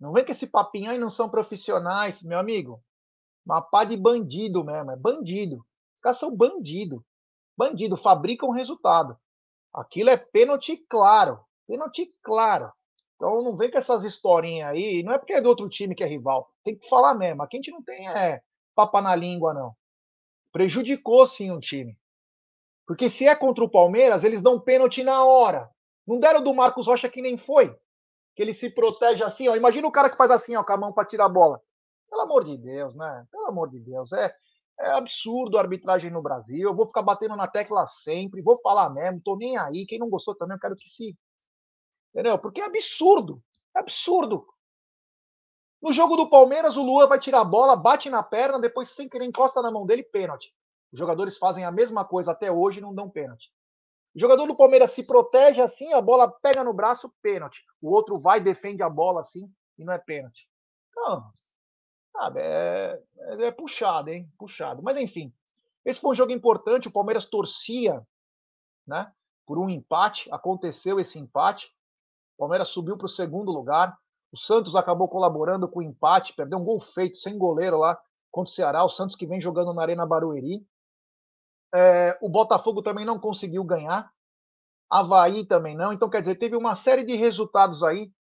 Não vem com esse papinho aí, não são profissionais, meu amigo. Uma pá de bandido mesmo, é bandido. São bandido. Bandido, fabricam resultado. Aquilo é pênalti claro. Pênalti claro. Então não vem com essas historinhas aí. Não é porque é do outro time que é rival. Tem que falar mesmo. Aqui a gente não tem é, papa na língua, não. Prejudicou sim o time. Porque se é contra o Palmeiras, eles dão pênalti na hora. Não deram do Marcos Rocha que nem foi. Que ele se protege assim, ó. Imagina o cara que faz assim, ó, com a mão para tirar a bola. Pelo amor de Deus, né? Pelo amor de Deus. É, é absurdo a arbitragem no Brasil. Eu vou ficar batendo na tecla sempre, vou falar mesmo, tô nem aí. Quem não gostou também, eu quero que se. Entendeu? Porque é absurdo. É absurdo. No jogo do Palmeiras, o Lua vai tirar a bola, bate na perna, depois, sem querer, encosta na mão dele, pênalti. Os jogadores fazem a mesma coisa até hoje e não dão pênalti. O jogador do Palmeiras se protege assim, a bola pega no braço, pênalti. O outro vai, defende a bola assim e não é pênalti. Não, sabe, é, é, é puxado, hein? Puxado. Mas enfim, esse foi um jogo importante. O Palmeiras torcia, né? Por um empate. Aconteceu esse empate. O Palmeiras subiu para o segundo lugar. O Santos acabou colaborando com o empate, perdeu um gol feito sem goleiro lá contra o Ceará. O Santos que vem jogando na Arena Barueri. É, o Botafogo também não conseguiu ganhar. Havaí também não. Então, quer dizer, teve uma série de resultados aí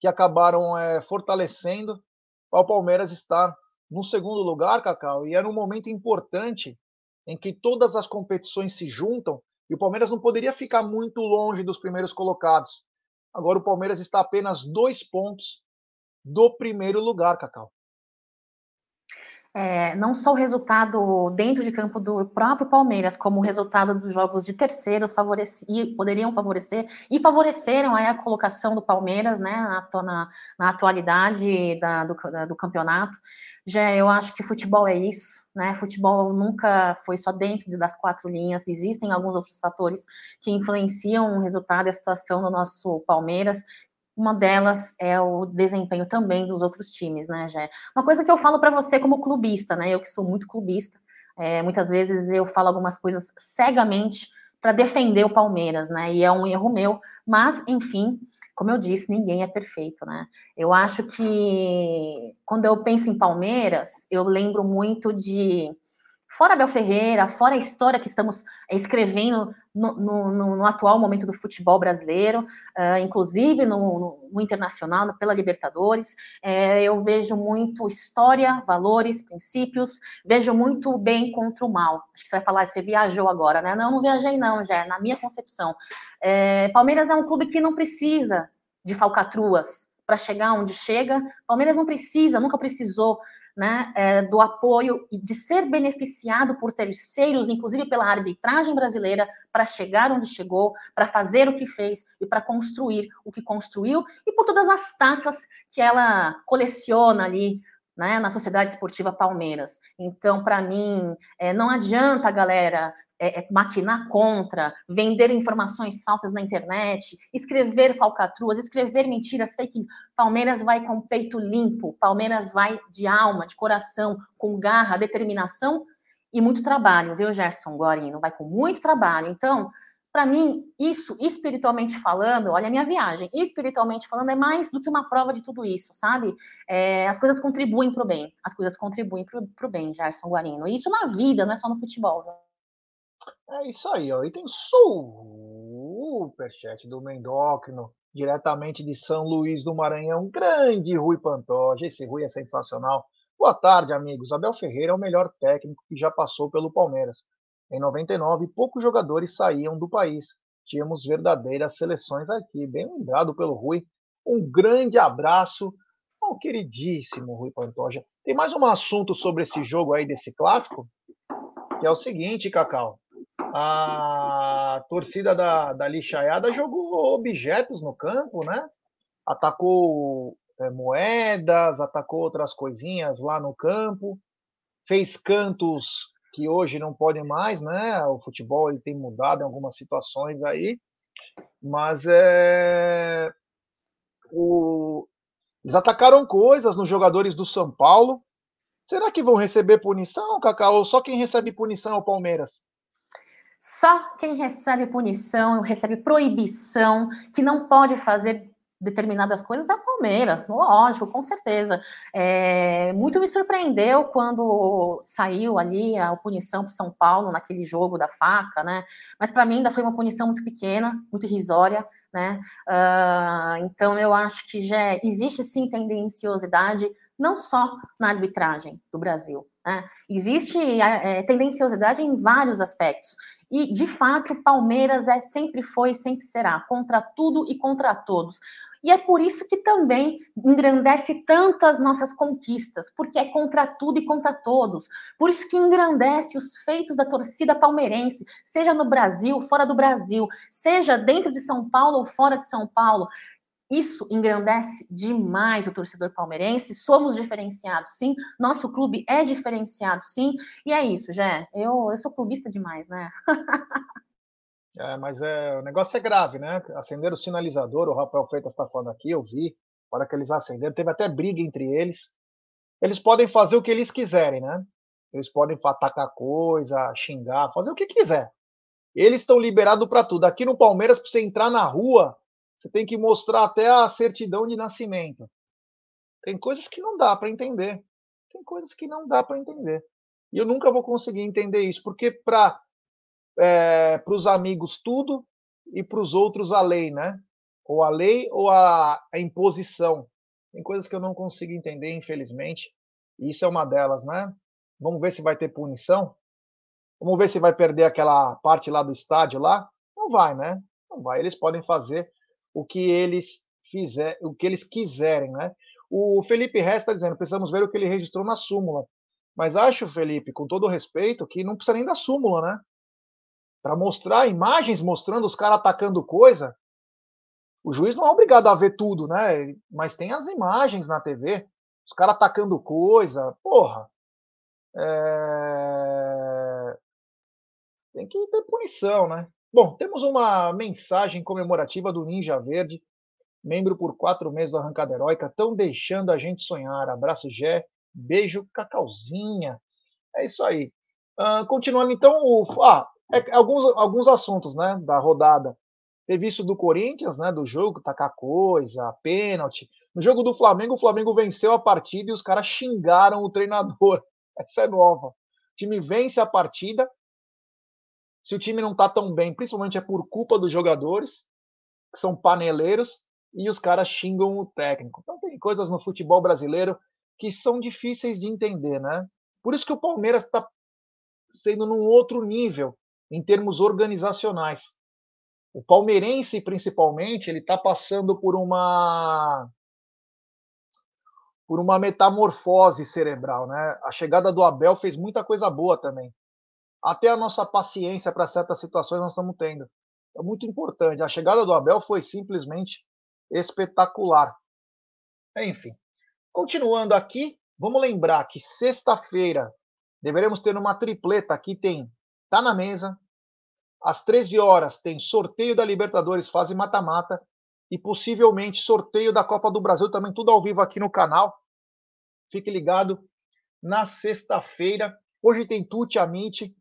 que acabaram é, fortalecendo o Palmeiras estar no segundo lugar, Cacau. E era um momento importante em que todas as competições se juntam e o Palmeiras não poderia ficar muito longe dos primeiros colocados. Agora o Palmeiras está apenas dois pontos do primeiro lugar, Cacau. É, não só o resultado dentro de campo do próprio Palmeiras, como o resultado dos jogos de terceiros favoreci, poderiam favorecer e favoreceram a colocação do Palmeiras né, na, na, na atualidade da, do, da, do campeonato. Já eu acho que futebol é isso, né? Futebol nunca foi só dentro das quatro linhas, existem alguns outros fatores que influenciam o resultado e a situação do nosso Palmeiras, uma delas é o desempenho também dos outros times, né, Jé? Uma coisa que eu falo para você como clubista, né? Eu que sou muito clubista, é, muitas vezes eu falo algumas coisas cegamente para defender o Palmeiras, né? E é um erro meu, mas enfim, como eu disse, ninguém é perfeito, né? Eu acho que quando eu penso em Palmeiras, eu lembro muito de fora Abel Ferreira, fora a história que estamos escrevendo no, no, no atual momento do futebol brasileiro, uh, inclusive no, no, internacional, pela Libertadores, é, eu vejo muito história, valores, princípios, vejo muito o bem contra o mal. Acho que você vai falar, você viajou agora, né? Não, não viajei não, já, na minha concepção. É, Palmeiras é um clube que não precisa de falcatruas para chegar onde chega. Palmeiras não precisa, nunca precisou né, é, do apoio e de ser beneficiado por terceiros, inclusive pela arbitragem brasileira, para chegar onde chegou, para fazer o que fez e para construir o que construiu, e por todas as taças que ela coleciona ali né, na Sociedade Esportiva Palmeiras. Então, para mim, é, não adianta, galera, é, é, maquinar contra, vender informações falsas na internet, escrever falcatruas, escrever mentiras, fake. Palmeiras vai com peito limpo, Palmeiras vai de alma, de coração, com garra, determinação e muito trabalho, viu, Gerson Guarino? Vai com muito trabalho. Então, para mim, isso, espiritualmente falando, olha a minha viagem, espiritualmente falando, é mais do que uma prova de tudo isso, sabe? É, as coisas contribuem para o bem, as coisas contribuem para o bem, Gerson Guarino. E isso na vida, não é só no futebol. Viu? É isso aí, ó. E tem superchat do Mendócrino, diretamente de São Luís do Maranhão. Grande Rui Pantoja. Esse Rui é sensacional. Boa tarde, amigos. Abel Ferreira é o melhor técnico que já passou pelo Palmeiras. Em 99, poucos jogadores saíam do país. Tínhamos verdadeiras seleções aqui. Bem lembrado pelo Rui. Um grande abraço ao queridíssimo Rui Pantoja. Tem mais um assunto sobre esse jogo aí, desse clássico, que é o seguinte, Cacau a torcida da, da lixaiada jogou objetos no campo, né? Atacou é, moedas, atacou outras coisinhas lá no campo, fez cantos que hoje não podem mais, né? O futebol ele tem mudado em algumas situações aí, mas é o... eles atacaram coisas nos jogadores do São Paulo. Será que vão receber punição, Cacau? Só quem recebe punição é o Palmeiras? Só quem recebe punição, recebe proibição, que não pode fazer determinadas coisas é o Palmeiras, lógico, com certeza. É, muito me surpreendeu quando saiu ali a punição para São Paulo naquele jogo da faca, né? Mas para mim ainda foi uma punição muito pequena, muito irrisória, né? Uh, então eu acho que já existe sim tendenciosidade, não só na arbitragem do Brasil. Né? Existe é, tendenciosidade em vários aspectos. E, de fato, Palmeiras é sempre foi, sempre será, contra tudo e contra todos. E é por isso que também engrandece tantas nossas conquistas, porque é contra tudo e contra todos. Por isso que engrandece os feitos da torcida palmeirense, seja no Brasil, fora do Brasil, seja dentro de São Paulo ou fora de São Paulo. Isso engrandece demais o torcedor palmeirense. Somos diferenciados, sim. Nosso clube é diferenciado, sim. E é isso, Jé. Eu, eu sou clubista demais, né? é, mas é, o negócio é grave, né? Acender o sinalizador, o Rafael Freitas está falando aqui, eu vi. Na hora que eles acenderam, teve até briga entre eles. Eles podem fazer o que eles quiserem, né? Eles podem atacar coisa, xingar, fazer o que quiser. Eles estão liberados para tudo. Aqui no Palmeiras, para você entrar na rua, você tem que mostrar até a certidão de nascimento. Tem coisas que não dá para entender. Tem coisas que não dá para entender. E eu nunca vou conseguir entender isso, porque para é, os amigos tudo e para os outros a lei, né? Ou a lei ou a, a imposição. Tem coisas que eu não consigo entender, infelizmente. E isso é uma delas, né? Vamos ver se vai ter punição. Vamos ver se vai perder aquela parte lá do estádio lá. Não vai, né? Não vai. Eles podem fazer o que eles fizer, o que eles quiserem, né? O Felipe Resta está dizendo, precisamos ver o que ele registrou na súmula. Mas acho, Felipe, com todo respeito, que não precisa nem da súmula, né? Para mostrar imagens mostrando os caras atacando coisa, o juiz não é obrigado a ver tudo, né? Mas tem as imagens na TV, os caras atacando coisa, porra. É... Tem que ter punição, né? Bom, temos uma mensagem comemorativa do Ninja Verde, membro por quatro meses do Arrancada Heróica. Estão deixando a gente sonhar. Abraço, Gé. Beijo, Cacauzinha. É isso aí. Uh, continuando, então, o, ah, é, alguns, alguns assuntos né, da rodada. Teve isso do Corinthians, né, do jogo, tacar coisa, pênalti. No jogo do Flamengo, o Flamengo venceu a partida e os caras xingaram o treinador. Essa é nova. O time vence a partida, se o time não está tão bem, principalmente é por culpa dos jogadores, que são paneleiros, e os caras xingam o técnico. Então tem coisas no futebol brasileiro que são difíceis de entender, né? Por isso que o Palmeiras está sendo num outro nível em termos organizacionais. O palmeirense, principalmente, ele está passando por uma por uma metamorfose cerebral, né? A chegada do Abel fez muita coisa boa também até a nossa paciência para certas situações nós estamos tendo. É muito importante. A chegada do Abel foi simplesmente espetacular. Enfim, continuando aqui, vamos lembrar que sexta-feira deveremos ter uma tripleta aqui tem tá na mesa. Às 13 horas tem sorteio da Libertadores fase mata-mata e possivelmente sorteio da Copa do Brasil também tudo ao vivo aqui no canal. Fique ligado na sexta-feira. Hoje tem Tuti Amite,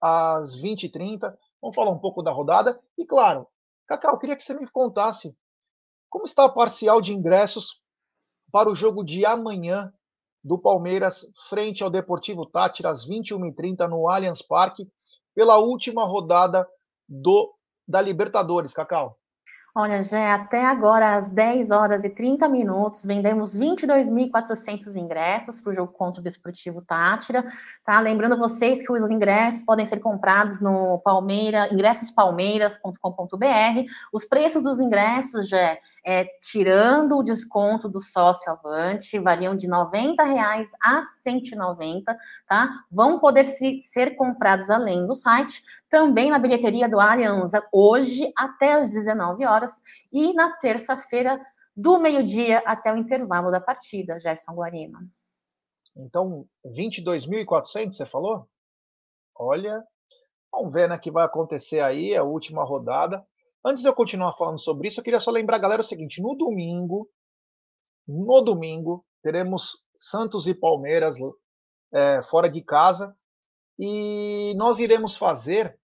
às 20h30. Vamos falar um pouco da rodada. E claro, Cacau, queria que você me contasse como está a parcial de ingressos para o jogo de amanhã do Palmeiras frente ao Deportivo Tátira às 21h30 no Allianz Parque, pela última rodada do da Libertadores, Cacau. Olha, Jé, até agora, às 10 horas e 30 minutos, vendemos 22.400 ingressos para o jogo contra o Desportivo Tátira, tá? Lembrando vocês que os ingressos podem ser comprados no Palmeira, ingressospalmeiras.com.br. Os preços dos ingressos, Jé, é, tirando o desconto do sócio avante, variam de 90 reais a 190, tá? Vão poder se, ser comprados além do site, também na bilheteria do Allianz, hoje até às 19 horas e na terça-feira, do meio-dia até o intervalo da partida, Gerson Guarino. Então, 22.400, você falou? Olha, vamos ver né, que vai acontecer aí, a última rodada. Antes de eu continuar falando sobre isso, eu queria só lembrar galera o seguinte: no domingo, no domingo, teremos Santos e Palmeiras é, fora de casa e nós iremos fazer,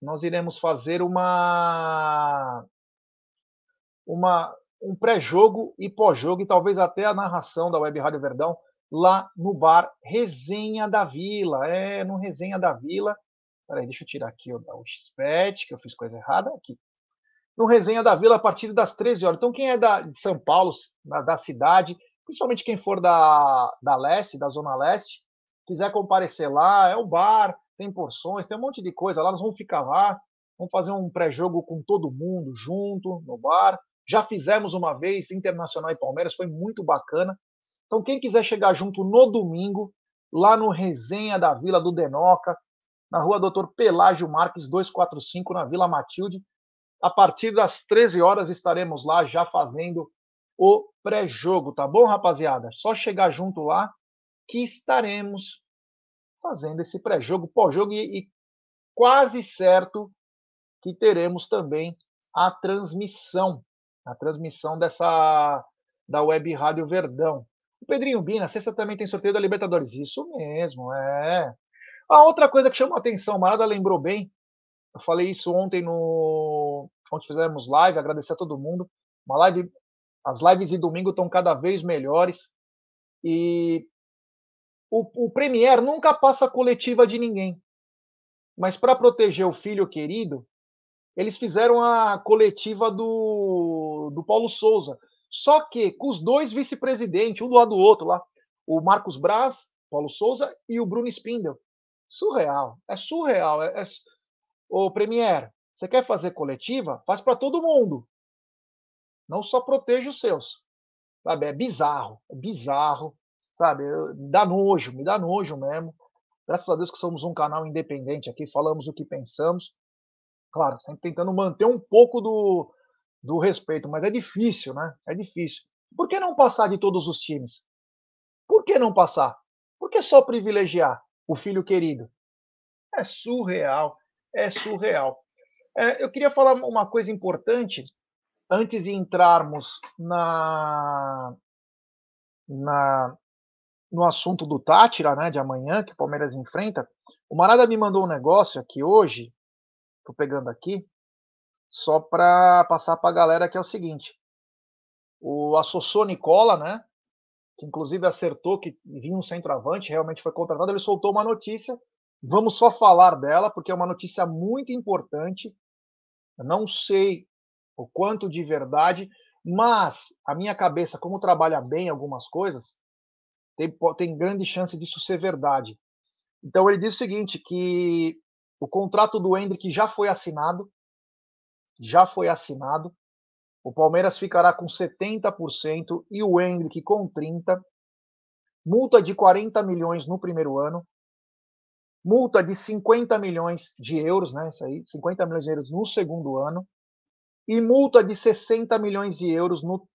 nós iremos fazer uma uma, um pré-jogo e pós-jogo, e talvez até a narração da Web Rádio Verdão lá no bar Resenha da Vila. É, no Resenha da Vila. Peraí, deixa eu tirar aqui o, o XPET, que eu fiz coisa errada aqui. No Resenha da Vila, a partir das 13 horas. Então, quem é da, de São Paulo, da, da cidade, principalmente quem for da, da leste, da Zona Leste, quiser comparecer lá, é o bar, tem porções, tem um monte de coisa lá, nós vamos ficar lá, vamos fazer um pré-jogo com todo mundo junto no bar. Já fizemos uma vez, Internacional e Palmeiras, foi muito bacana. Então, quem quiser chegar junto no domingo, lá no Resenha da Vila do Denoca, na rua Doutor Pelágio Marques, 245, na Vila Matilde. A partir das 13 horas estaremos lá já fazendo o pré-jogo, tá bom, rapaziada? Só chegar junto lá que estaremos fazendo esse pré-jogo, pós-jogo e, e quase certo que teremos também a transmissão a transmissão dessa da Web Rádio Verdão. O Pedrinho Bina, sexta também tem sorteio da Libertadores. Isso mesmo, é. A outra coisa que chama a atenção, Marada lembrou bem, eu falei isso ontem no. Onde fizemos live, agradecer a todo mundo. Uma live. As lives de domingo estão cada vez melhores. E o, o Premier nunca passa coletiva de ninguém. Mas para proteger o filho querido, eles fizeram a coletiva do, do Paulo Souza. Só que com os dois vice-presidentes, um do lado do outro lá, o Marcos Braz, Paulo Souza e o Bruno Spindel. Surreal, é surreal. É, é... Ô, Premier, você quer fazer coletiva? Faz para todo mundo. Não só proteja os seus. Sabe? É bizarro, é bizarro. Sabe? Me dá nojo, me dá nojo mesmo. Graças a Deus que somos um canal independente aqui, falamos o que pensamos. Claro, sempre tentando manter um pouco do, do respeito, mas é difícil, né? É difícil. Por que não passar de todos os times? Por que não passar? Por que só privilegiar o filho querido? É surreal, é surreal. É, eu queria falar uma coisa importante antes de entrarmos na, na no assunto do Tátira, né, de amanhã, que o Palmeiras enfrenta. O Marada me mandou um negócio aqui hoje Estou pegando aqui, só para passar para a galera que é o seguinte. O Assossô Nicola, né? Que inclusive acertou que vinha um centroavante, realmente foi contratado, ele soltou uma notícia. Vamos só falar dela, porque é uma notícia muito importante. Eu não sei o quanto de verdade, mas a minha cabeça, como trabalha bem algumas coisas, tem, tem grande chance disso ser verdade. Então ele diz o seguinte, que o contrato do Hendrick já foi assinado. Já foi assinado. O Palmeiras ficará com 70% e o Hendrick com 30%. Multa de 40 milhões no primeiro ano. Multa de 50 milhões de euros, né? Isso aí, 50 milhões de euros no segundo ano. E multa de 60 milhões de euros no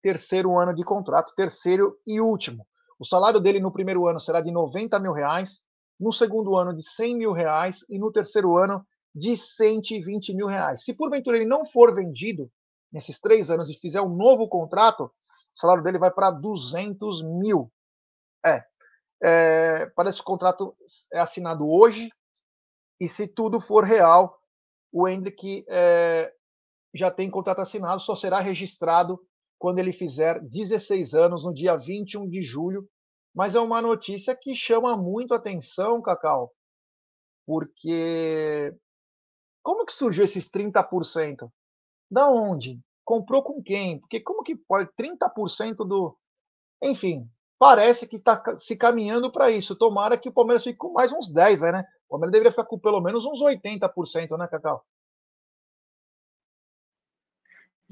terceiro ano de contrato, terceiro e último. O salário dele no primeiro ano será de 90 mil reais, no segundo ano de 100 mil reais e no terceiro ano de 120 mil reais. Se porventura ele não for vendido nesses três anos e fizer um novo contrato, o salário dele vai para 200 mil. É, é, parece que o contrato é assinado hoje e se tudo for real, o Hendrick é, já tem contrato assinado, só será registrado quando ele fizer 16 anos, no dia 21 de julho. Mas é uma notícia que chama muito atenção, Cacau, porque como que surgiu esses 30%? Da onde? Comprou com quem? Porque como que pode 30% do. Enfim, parece que está se caminhando para isso. Tomara que o Palmeiras fique com mais uns 10, né? O Palmeiras deveria ficar com pelo menos uns 80%, né, Cacau?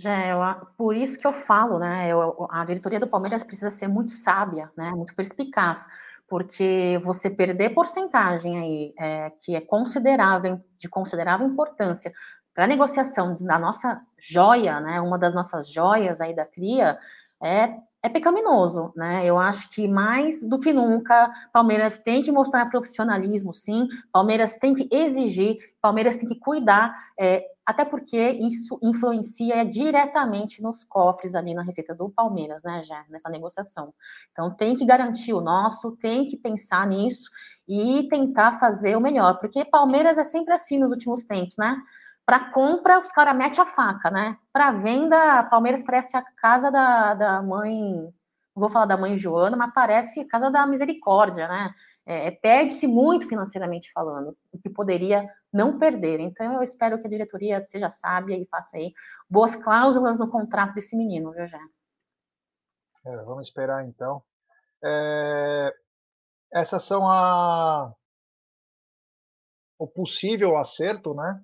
Já, eu, por isso que eu falo, né? Eu, a diretoria do Palmeiras precisa ser muito sábia, né? Muito perspicaz, porque você perder porcentagem aí, é, que é considerável, de considerável importância para a negociação da nossa joia, né? Uma das nossas joias aí da cria, é é pecaminoso, né? Eu acho que mais do que nunca, Palmeiras tem que mostrar profissionalismo, sim. Palmeiras tem que exigir, Palmeiras tem que cuidar, é, até porque isso influencia diretamente nos cofres ali na receita do Palmeiras, né, já nessa negociação. Então tem que garantir o nosso, tem que pensar nisso e tentar fazer o melhor, porque Palmeiras é sempre assim nos últimos tempos, né? Para compra, os caras metem a faca, né? Para venda, Palmeiras parece a casa da, da mãe, vou falar da mãe Joana, mas parece a casa da misericórdia, né? É, é, Perde-se muito financeiramente falando, o que poderia não perder. Então, eu espero que a diretoria seja sábia e faça aí boas cláusulas no contrato desse menino, viu, Jé? É, vamos esperar então. É, essas são a o possível acerto, né?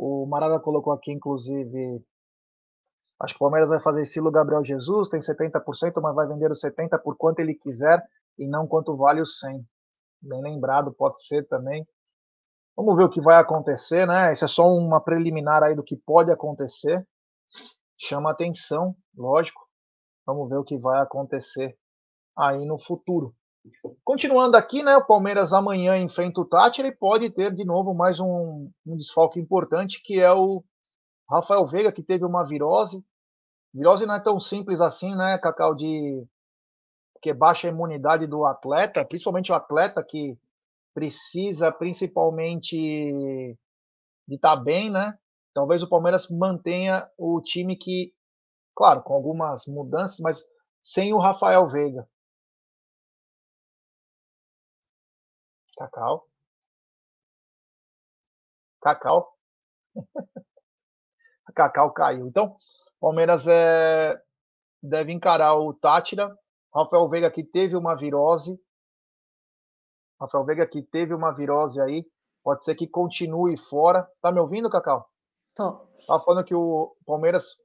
O Marada colocou aqui, inclusive, acho que o Palmeiras vai fazer estilo Gabriel Jesus, tem 70%, mas vai vender os 70% por quanto ele quiser e não quanto vale os 100. Bem lembrado, pode ser também. Vamos ver o que vai acontecer, né? Isso é só uma preliminar aí do que pode acontecer. Chama atenção, lógico. Vamos ver o que vai acontecer aí no futuro. Continuando aqui, né, o Palmeiras amanhã enfrenta o Tátira e pode ter de novo mais um, um desfalque importante, que é o Rafael Veiga, que teve uma virose. Virose não é tão simples assim, né, Cacau, de que baixa a imunidade do atleta, principalmente o atleta que precisa principalmente de estar tá bem, né? Talvez o Palmeiras mantenha o time que, claro, com algumas mudanças, mas sem o Rafael Veiga. Cacau. Cacau. Cacau caiu. Então, Palmeiras é, deve encarar o Tátira. Rafael Veiga que teve uma virose. Rafael Veiga que teve uma virose aí. Pode ser que continue fora. Tá me ouvindo, Cacau? Tô. Tava falando que o Palmeiras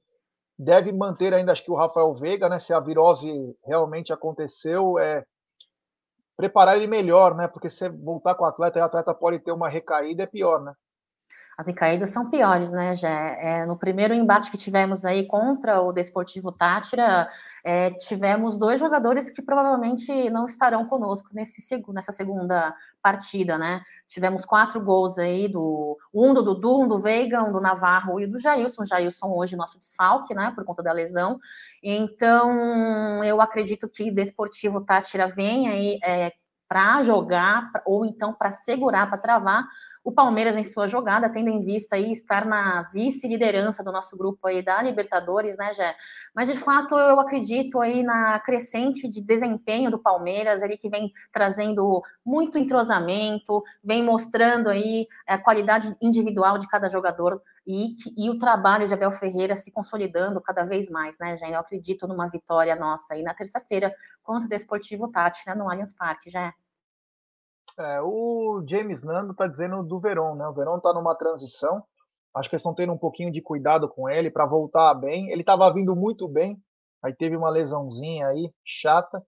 deve manter ainda, acho que o Rafael Veiga, né? Se a virose realmente aconteceu, é, preparar ele melhor, né? Porque se voltar com o atleta, o atleta pode ter uma recaída, é pior, né? As recaídas são piores, né, Jé? É, no primeiro embate que tivemos aí contra o Desportivo Tátira, é, tivemos dois jogadores que provavelmente não estarão conosco nesse, nessa segunda partida, né? Tivemos quatro gols aí, do, um do Dudu, um do Veiga, um do Navarro e do Jailson. Jailson hoje nosso desfalque, né, por conta da lesão. Então, eu acredito que Desportivo Tátira vem aí é, para jogar, ou então para segurar, para travar o Palmeiras em sua jogada, tendo em vista aí estar na vice-liderança do nosso grupo aí da Libertadores, né, Jé? Mas de fato eu acredito aí na crescente de desempenho do Palmeiras, ele que vem trazendo muito entrosamento, vem mostrando aí a qualidade individual de cada jogador e, e o trabalho de Abel Ferreira se consolidando cada vez mais, né, Jé? Eu acredito numa vitória nossa aí na terça-feira contra o Desportivo Tátira no Allianz Parque, já. É, o James Nando está dizendo do Verón, né? O Verón está numa transição. Acho que eles estão tendo um pouquinho de cuidado com ele para voltar bem. Ele estava vindo muito bem, aí teve uma lesãozinha aí chata.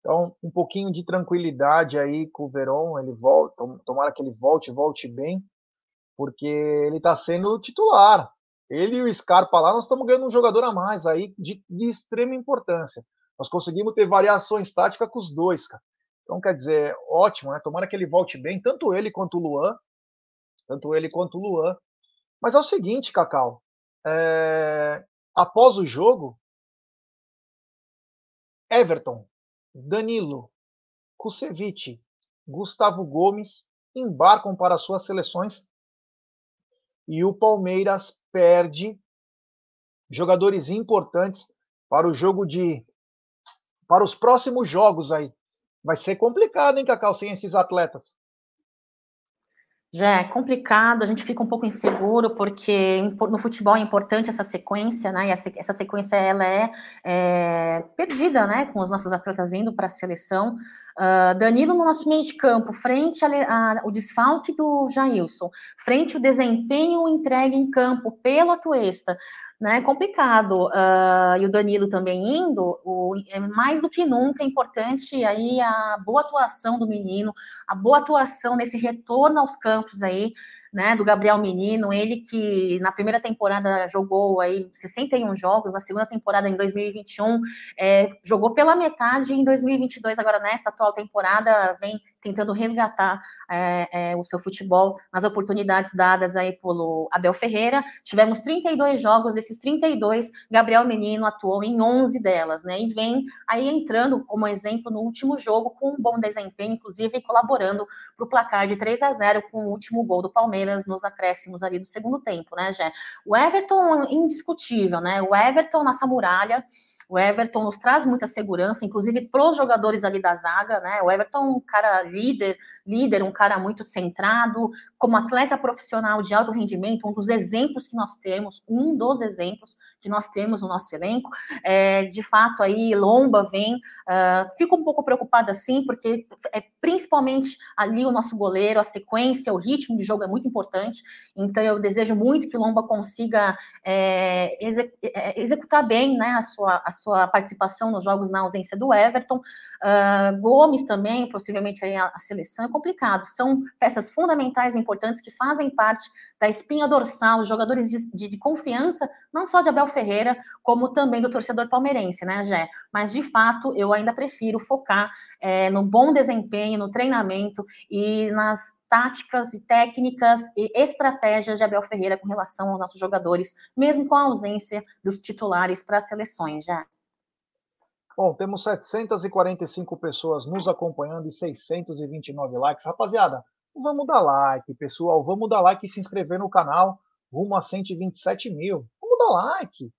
Então, um pouquinho de tranquilidade aí com o Verón. Ele volta, tomara que ele volte, volte bem, porque ele está sendo titular. Ele e o Scarpa lá, nós estamos ganhando um jogador a mais aí de, de extrema importância. Nós conseguimos ter variações táticas com os dois, cara. Então, quer dizer, ótimo, né? Tomara que ele volte bem, tanto ele quanto o Luan. Tanto ele quanto o Luan. Mas é o seguinte, Cacau. É... Após o jogo, Everton, Danilo, Kusevich, Gustavo Gomes embarcam para suas seleções e o Palmeiras perde jogadores importantes para o jogo de para os próximos jogos aí. Vai ser complicado, hein, Cacau, sem esses atletas. Já é complicado, a gente fica um pouco inseguro, porque no futebol é importante essa sequência, né? E essa sequência ela é, é perdida, né? Com os nossos atletas indo para a seleção. Uh, Danilo no nosso meio de campo, frente ao desfalque do Jailson, frente ao desempenho entregue em campo pelo Atuesta né? Complicado. Uh, e o Danilo também indo, o, é mais do que nunca é importante aí a boa atuação do menino, a boa atuação nesse retorno aos campos aí, né, do Gabriel Menino, ele que na primeira temporada jogou aí 61 jogos, na segunda temporada em 2021 é, jogou pela metade em 2022 agora nesta atual temporada vem tentando resgatar é, é, o seu futebol nas oportunidades dadas aí pelo Abel Ferreira. Tivemos 32 jogos, desses 32, Gabriel Menino atuou em 11 delas, né? E vem aí entrando como exemplo no último jogo com um bom desempenho, inclusive colaborando para o placar de 3 a 0 com o último gol do Palmeiras nos acréscimos ali do segundo tempo, né, Jé? O Everton, indiscutível, né? O Everton nessa muralha o Everton nos traz muita segurança, inclusive para os jogadores ali da zaga, né? O Everton, um cara líder, líder, um cara muito centrado, como atleta profissional de alto rendimento, um dos exemplos que nós temos, um dos exemplos que nós temos no nosso elenco. É, de fato, aí Lomba vem. Uh, fico um pouco preocupada sim, porque é principalmente ali o nosso goleiro, a sequência, o ritmo de jogo é muito importante. Então, eu desejo muito que Lomba consiga é, é executar bem né, a sua. A sua participação nos jogos na ausência do Everton. Uh, Gomes também, possivelmente aí a, a, seleção, é complicado. São peças fundamentais e importantes que fazem parte da espinha dorsal, jogadores de, de, de, confiança, não só de Abel Ferreira, como também do torcedor palmeirense, né, Gé? Mas, de fato, eu ainda prefiro focar é, no bom desempenho, no treinamento e nas táticas e técnicas e estratégias de Abel Ferreira com relação aos nossos jogadores, mesmo com a ausência dos titulares para as seleções, já. Bom, temos 745 pessoas nos acompanhando e 629 likes. Rapaziada, vamos dar like, pessoal. Vamos dar like e se inscrever no canal rumo a 127 mil. Vamos dar like.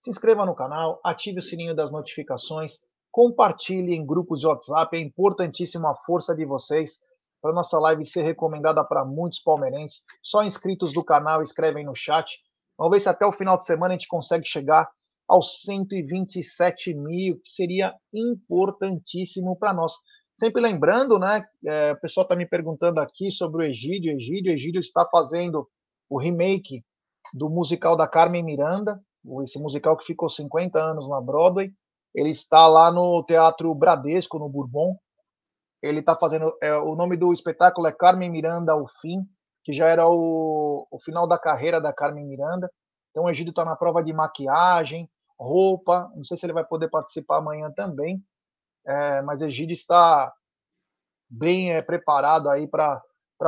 Se inscreva no canal, ative o sininho das notificações, compartilhe em grupos de WhatsApp. É importantíssima a força de vocês para nossa live ser recomendada para muitos palmeirenses. Só inscritos do canal escrevem no chat. Vamos ver se até o final de semana a gente consegue chegar aos 127 mil, que seria importantíssimo para nós. Sempre lembrando, né? É, o pessoal está me perguntando aqui sobre o Egídio. Egídio, Egídio está fazendo o remake do musical da Carmen Miranda, esse musical que ficou 50 anos na Broadway. Ele está lá no Teatro Bradesco, no Bourbon, ele está fazendo. É, o nome do espetáculo é Carmen Miranda ao Fim, que já era o, o final da carreira da Carmen Miranda. Então o Egídio está na prova de maquiagem, roupa. Não sei se ele vai poder participar amanhã também, é, mas Egídio está bem é, preparado aí para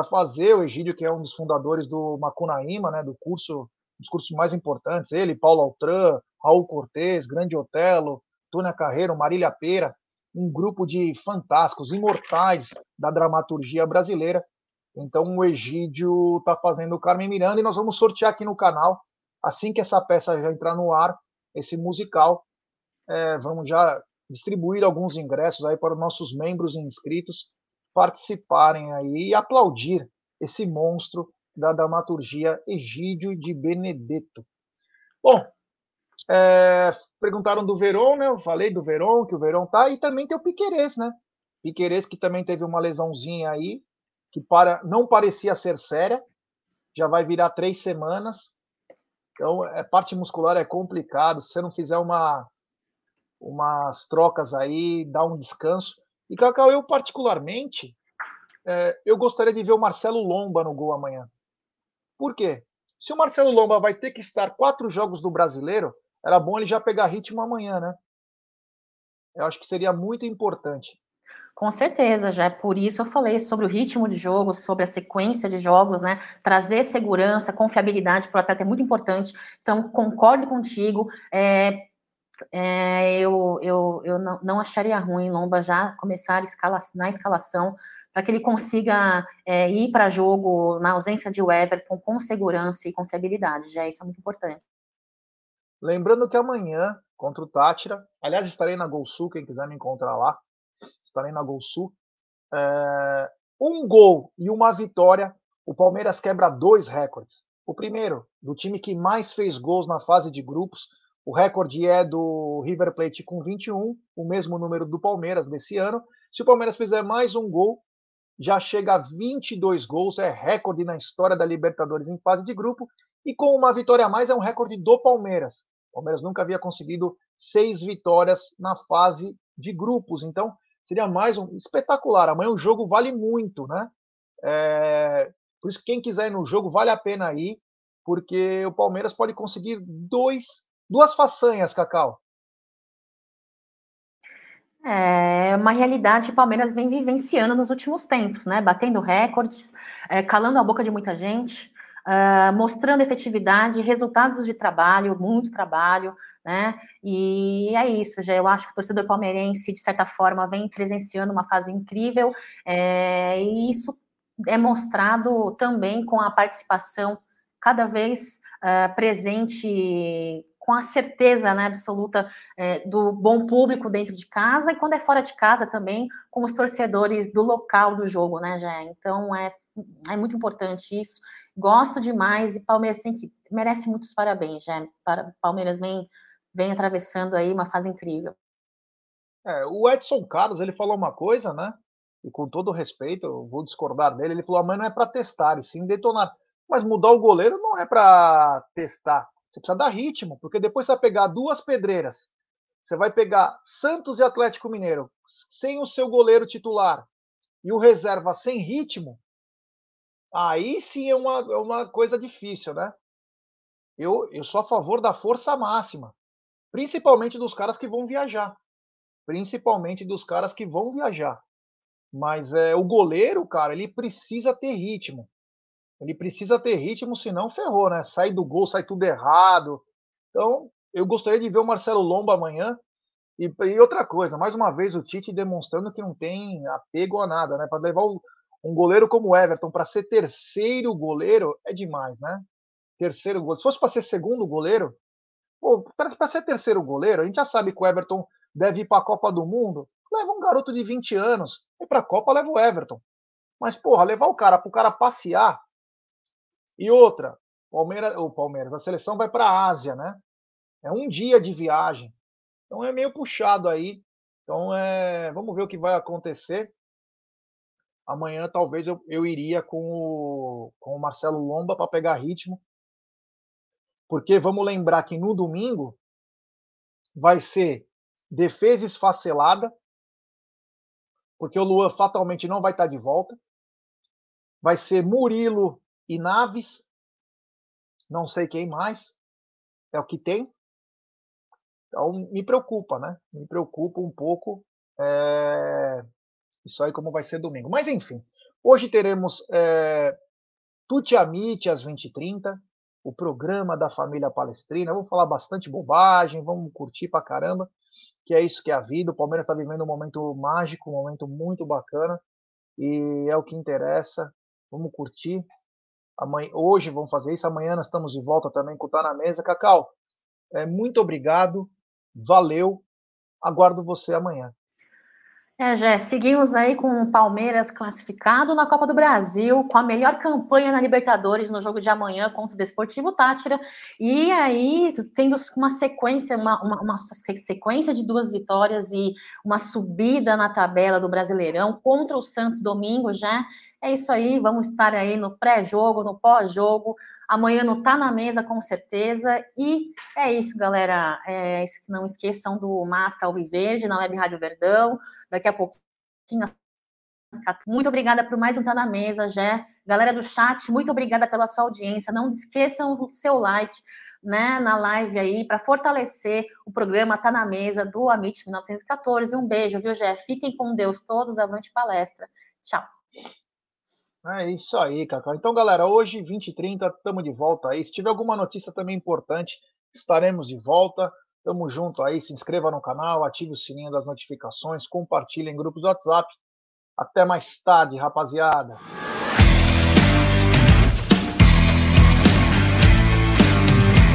fazer. O Egídio, que é um dos fundadores do Macunaíma, né, do curso, dos cursos mais importantes, ele, Paulo Altran, Raul Cortez, Grande Otelo, Tônia Carreiro, Marília Pera, um grupo de fantásticos, imortais da dramaturgia brasileira. Então o Egídio está fazendo o Carmen Miranda e nós vamos sortear aqui no canal, assim que essa peça já entrar no ar, esse musical, é, vamos já distribuir alguns ingressos aí para os nossos membros e inscritos participarem aí e aplaudir esse monstro da dramaturgia Egídio de Benedetto. Bom, é, perguntaram do Verón, né? Eu falei do Verón, que o Verón tá, e também tem o Piquerez, né? Piquerez que também teve uma lesãozinha aí, que para, não parecia ser séria, já vai virar três semanas. Então, é, parte muscular é complicado. Se você não fizer uma, umas trocas aí, dá um descanso. E, Cacau, eu particularmente, é, eu gostaria de ver o Marcelo Lomba no gol amanhã. Por quê? Se o Marcelo Lomba vai ter que estar quatro jogos do brasileiro, era bom ele já pegar ritmo amanhã, né? Eu acho que seria muito importante. Com certeza, já é por isso eu falei sobre o ritmo de jogo, sobre a sequência de jogos, né? Trazer segurança, confiabilidade para o atleta é muito importante. Então, concordo contigo. É, é, eu, eu, eu não, não, acharia ruim Lomba já começar escala, na escalação para que ele consiga é, ir para jogo na ausência de Everton com segurança e confiabilidade. Já isso é muito importante. Lembrando que amanhã, contra o Tátira, aliás, estarei na Gol Sul, quem quiser me encontrar lá, estarei na Gol Sul. É, um gol e uma vitória, o Palmeiras quebra dois recordes. O primeiro, do time que mais fez gols na fase de grupos, o recorde é do River Plate com 21, o mesmo número do Palmeiras desse ano. Se o Palmeiras fizer mais um gol, já chega a 22 gols, é recorde na história da Libertadores em fase de grupo. E com uma vitória a mais, é um recorde do Palmeiras. O Palmeiras nunca havia conseguido seis vitórias na fase de grupos. Então, seria mais um espetacular. Amanhã o jogo vale muito, né? É... Por isso, quem quiser ir no jogo, vale a pena ir, porque o Palmeiras pode conseguir dois Duas façanhas, Cacau. É uma realidade que o Palmeiras vem vivenciando nos últimos tempos, né? Batendo recordes, é, calando a boca de muita gente, uh, mostrando efetividade, resultados de trabalho, muito trabalho, né? E é isso, já eu acho que o torcedor palmeirense, de certa forma, vem presenciando uma fase incrível, é, e isso é mostrado também com a participação cada vez uh, presente com a certeza né, absoluta é, do bom público dentro de casa e quando é fora de casa também com os torcedores do local do jogo, né, Jé? Então é, é muito importante isso. Gosto demais e Palmeiras tem que merece muitos parabéns, Jé. Para, Palmeiras vem vem atravessando aí uma fase incrível. É, o Edson Carlos ele falou uma coisa, né? E com todo respeito, eu vou discordar dele. Ele falou: amanhã não é para testar, e sim detonar. Mas mudar o goleiro não é para testar você precisa dar ritmo, porque depois você vai pegar duas pedreiras. Você vai pegar Santos e Atlético Mineiro sem o seu goleiro titular e o reserva sem ritmo. Aí sim é uma, é uma coisa difícil, né? Eu, eu sou a favor da força máxima, principalmente dos caras que vão viajar. Principalmente dos caras que vão viajar. Mas é, o goleiro, cara, ele precisa ter ritmo. Ele precisa ter ritmo, senão ferrou, né? Sai do gol, sai tudo errado. Então, eu gostaria de ver o Marcelo Lomba amanhã. E, e outra coisa, mais uma vez o Tite demonstrando que não tem apego a nada, né? Para levar o, um goleiro como o Everton para ser terceiro goleiro é demais, né? Terceiro goleiro. Se fosse para ser segundo goleiro, para ser terceiro goleiro, a gente já sabe que o Everton deve ir para a Copa do Mundo. Leva um garoto de 20 anos. E para a Copa leva o Everton. Mas, porra, levar o cara para o cara passear e outra, Palmeiras, o Palmeiras, a seleção vai para a Ásia, né? É um dia de viagem. Então é meio puxado aí. Então é, vamos ver o que vai acontecer. Amanhã talvez eu, eu iria com o, com o Marcelo Lomba para pegar ritmo. Porque vamos lembrar que no domingo vai ser defesa esfacelada, porque o Luan fatalmente não vai estar de volta. Vai ser Murilo e Naves, não sei quem mais, é o que tem. Então me preocupa, né? Me preocupa um pouco é... isso aí como vai ser domingo. Mas enfim, hoje teremos é... Tuti Amit às 20h30, o programa da família palestrina. Vamos falar bastante bobagem, vamos curtir pra caramba, que é isso que é a vida. O Palmeiras está vivendo um momento mágico, um momento muito bacana, e é o que interessa. Vamos curtir. Amanhã, hoje vamos fazer isso, amanhã nós estamos de volta também com o Tá na Mesa. Cacau, é, muito obrigado, valeu, aguardo você amanhã. É, Jé, seguimos aí com o Palmeiras classificado na Copa do Brasil, com a melhor campanha na Libertadores no jogo de amanhã contra o Desportivo Tátira, e aí tendo uma sequência, uma, uma, uma, sequência de duas vitórias e uma subida na tabela do Brasileirão contra o Santos domingo, já é isso aí, vamos estar aí no pré-jogo, no pós-jogo. Amanhã não tá na mesa, com certeza. E é isso, galera. É, não esqueçam do Massa Alviverde na Web Rádio Verdão. Daqui a pouquinho. Muito obrigada por mais um Tá na Mesa, Jé. Galera do chat, muito obrigada pela sua audiência. Não esqueçam o seu like né, na live aí para fortalecer o programa Tá na Mesa do Amit 1914. Um beijo, viu, Jé? Fiquem com Deus todos. Avante palestra. Tchau. É isso aí, Cacau. Então, galera, hoje, 20 e 30, estamos de volta aí. Se tiver alguma notícia também importante, estaremos de volta. Tamo junto aí. Se inscreva no canal, ative o sininho das notificações, compartilhe em grupos do WhatsApp. Até mais tarde, rapaziada.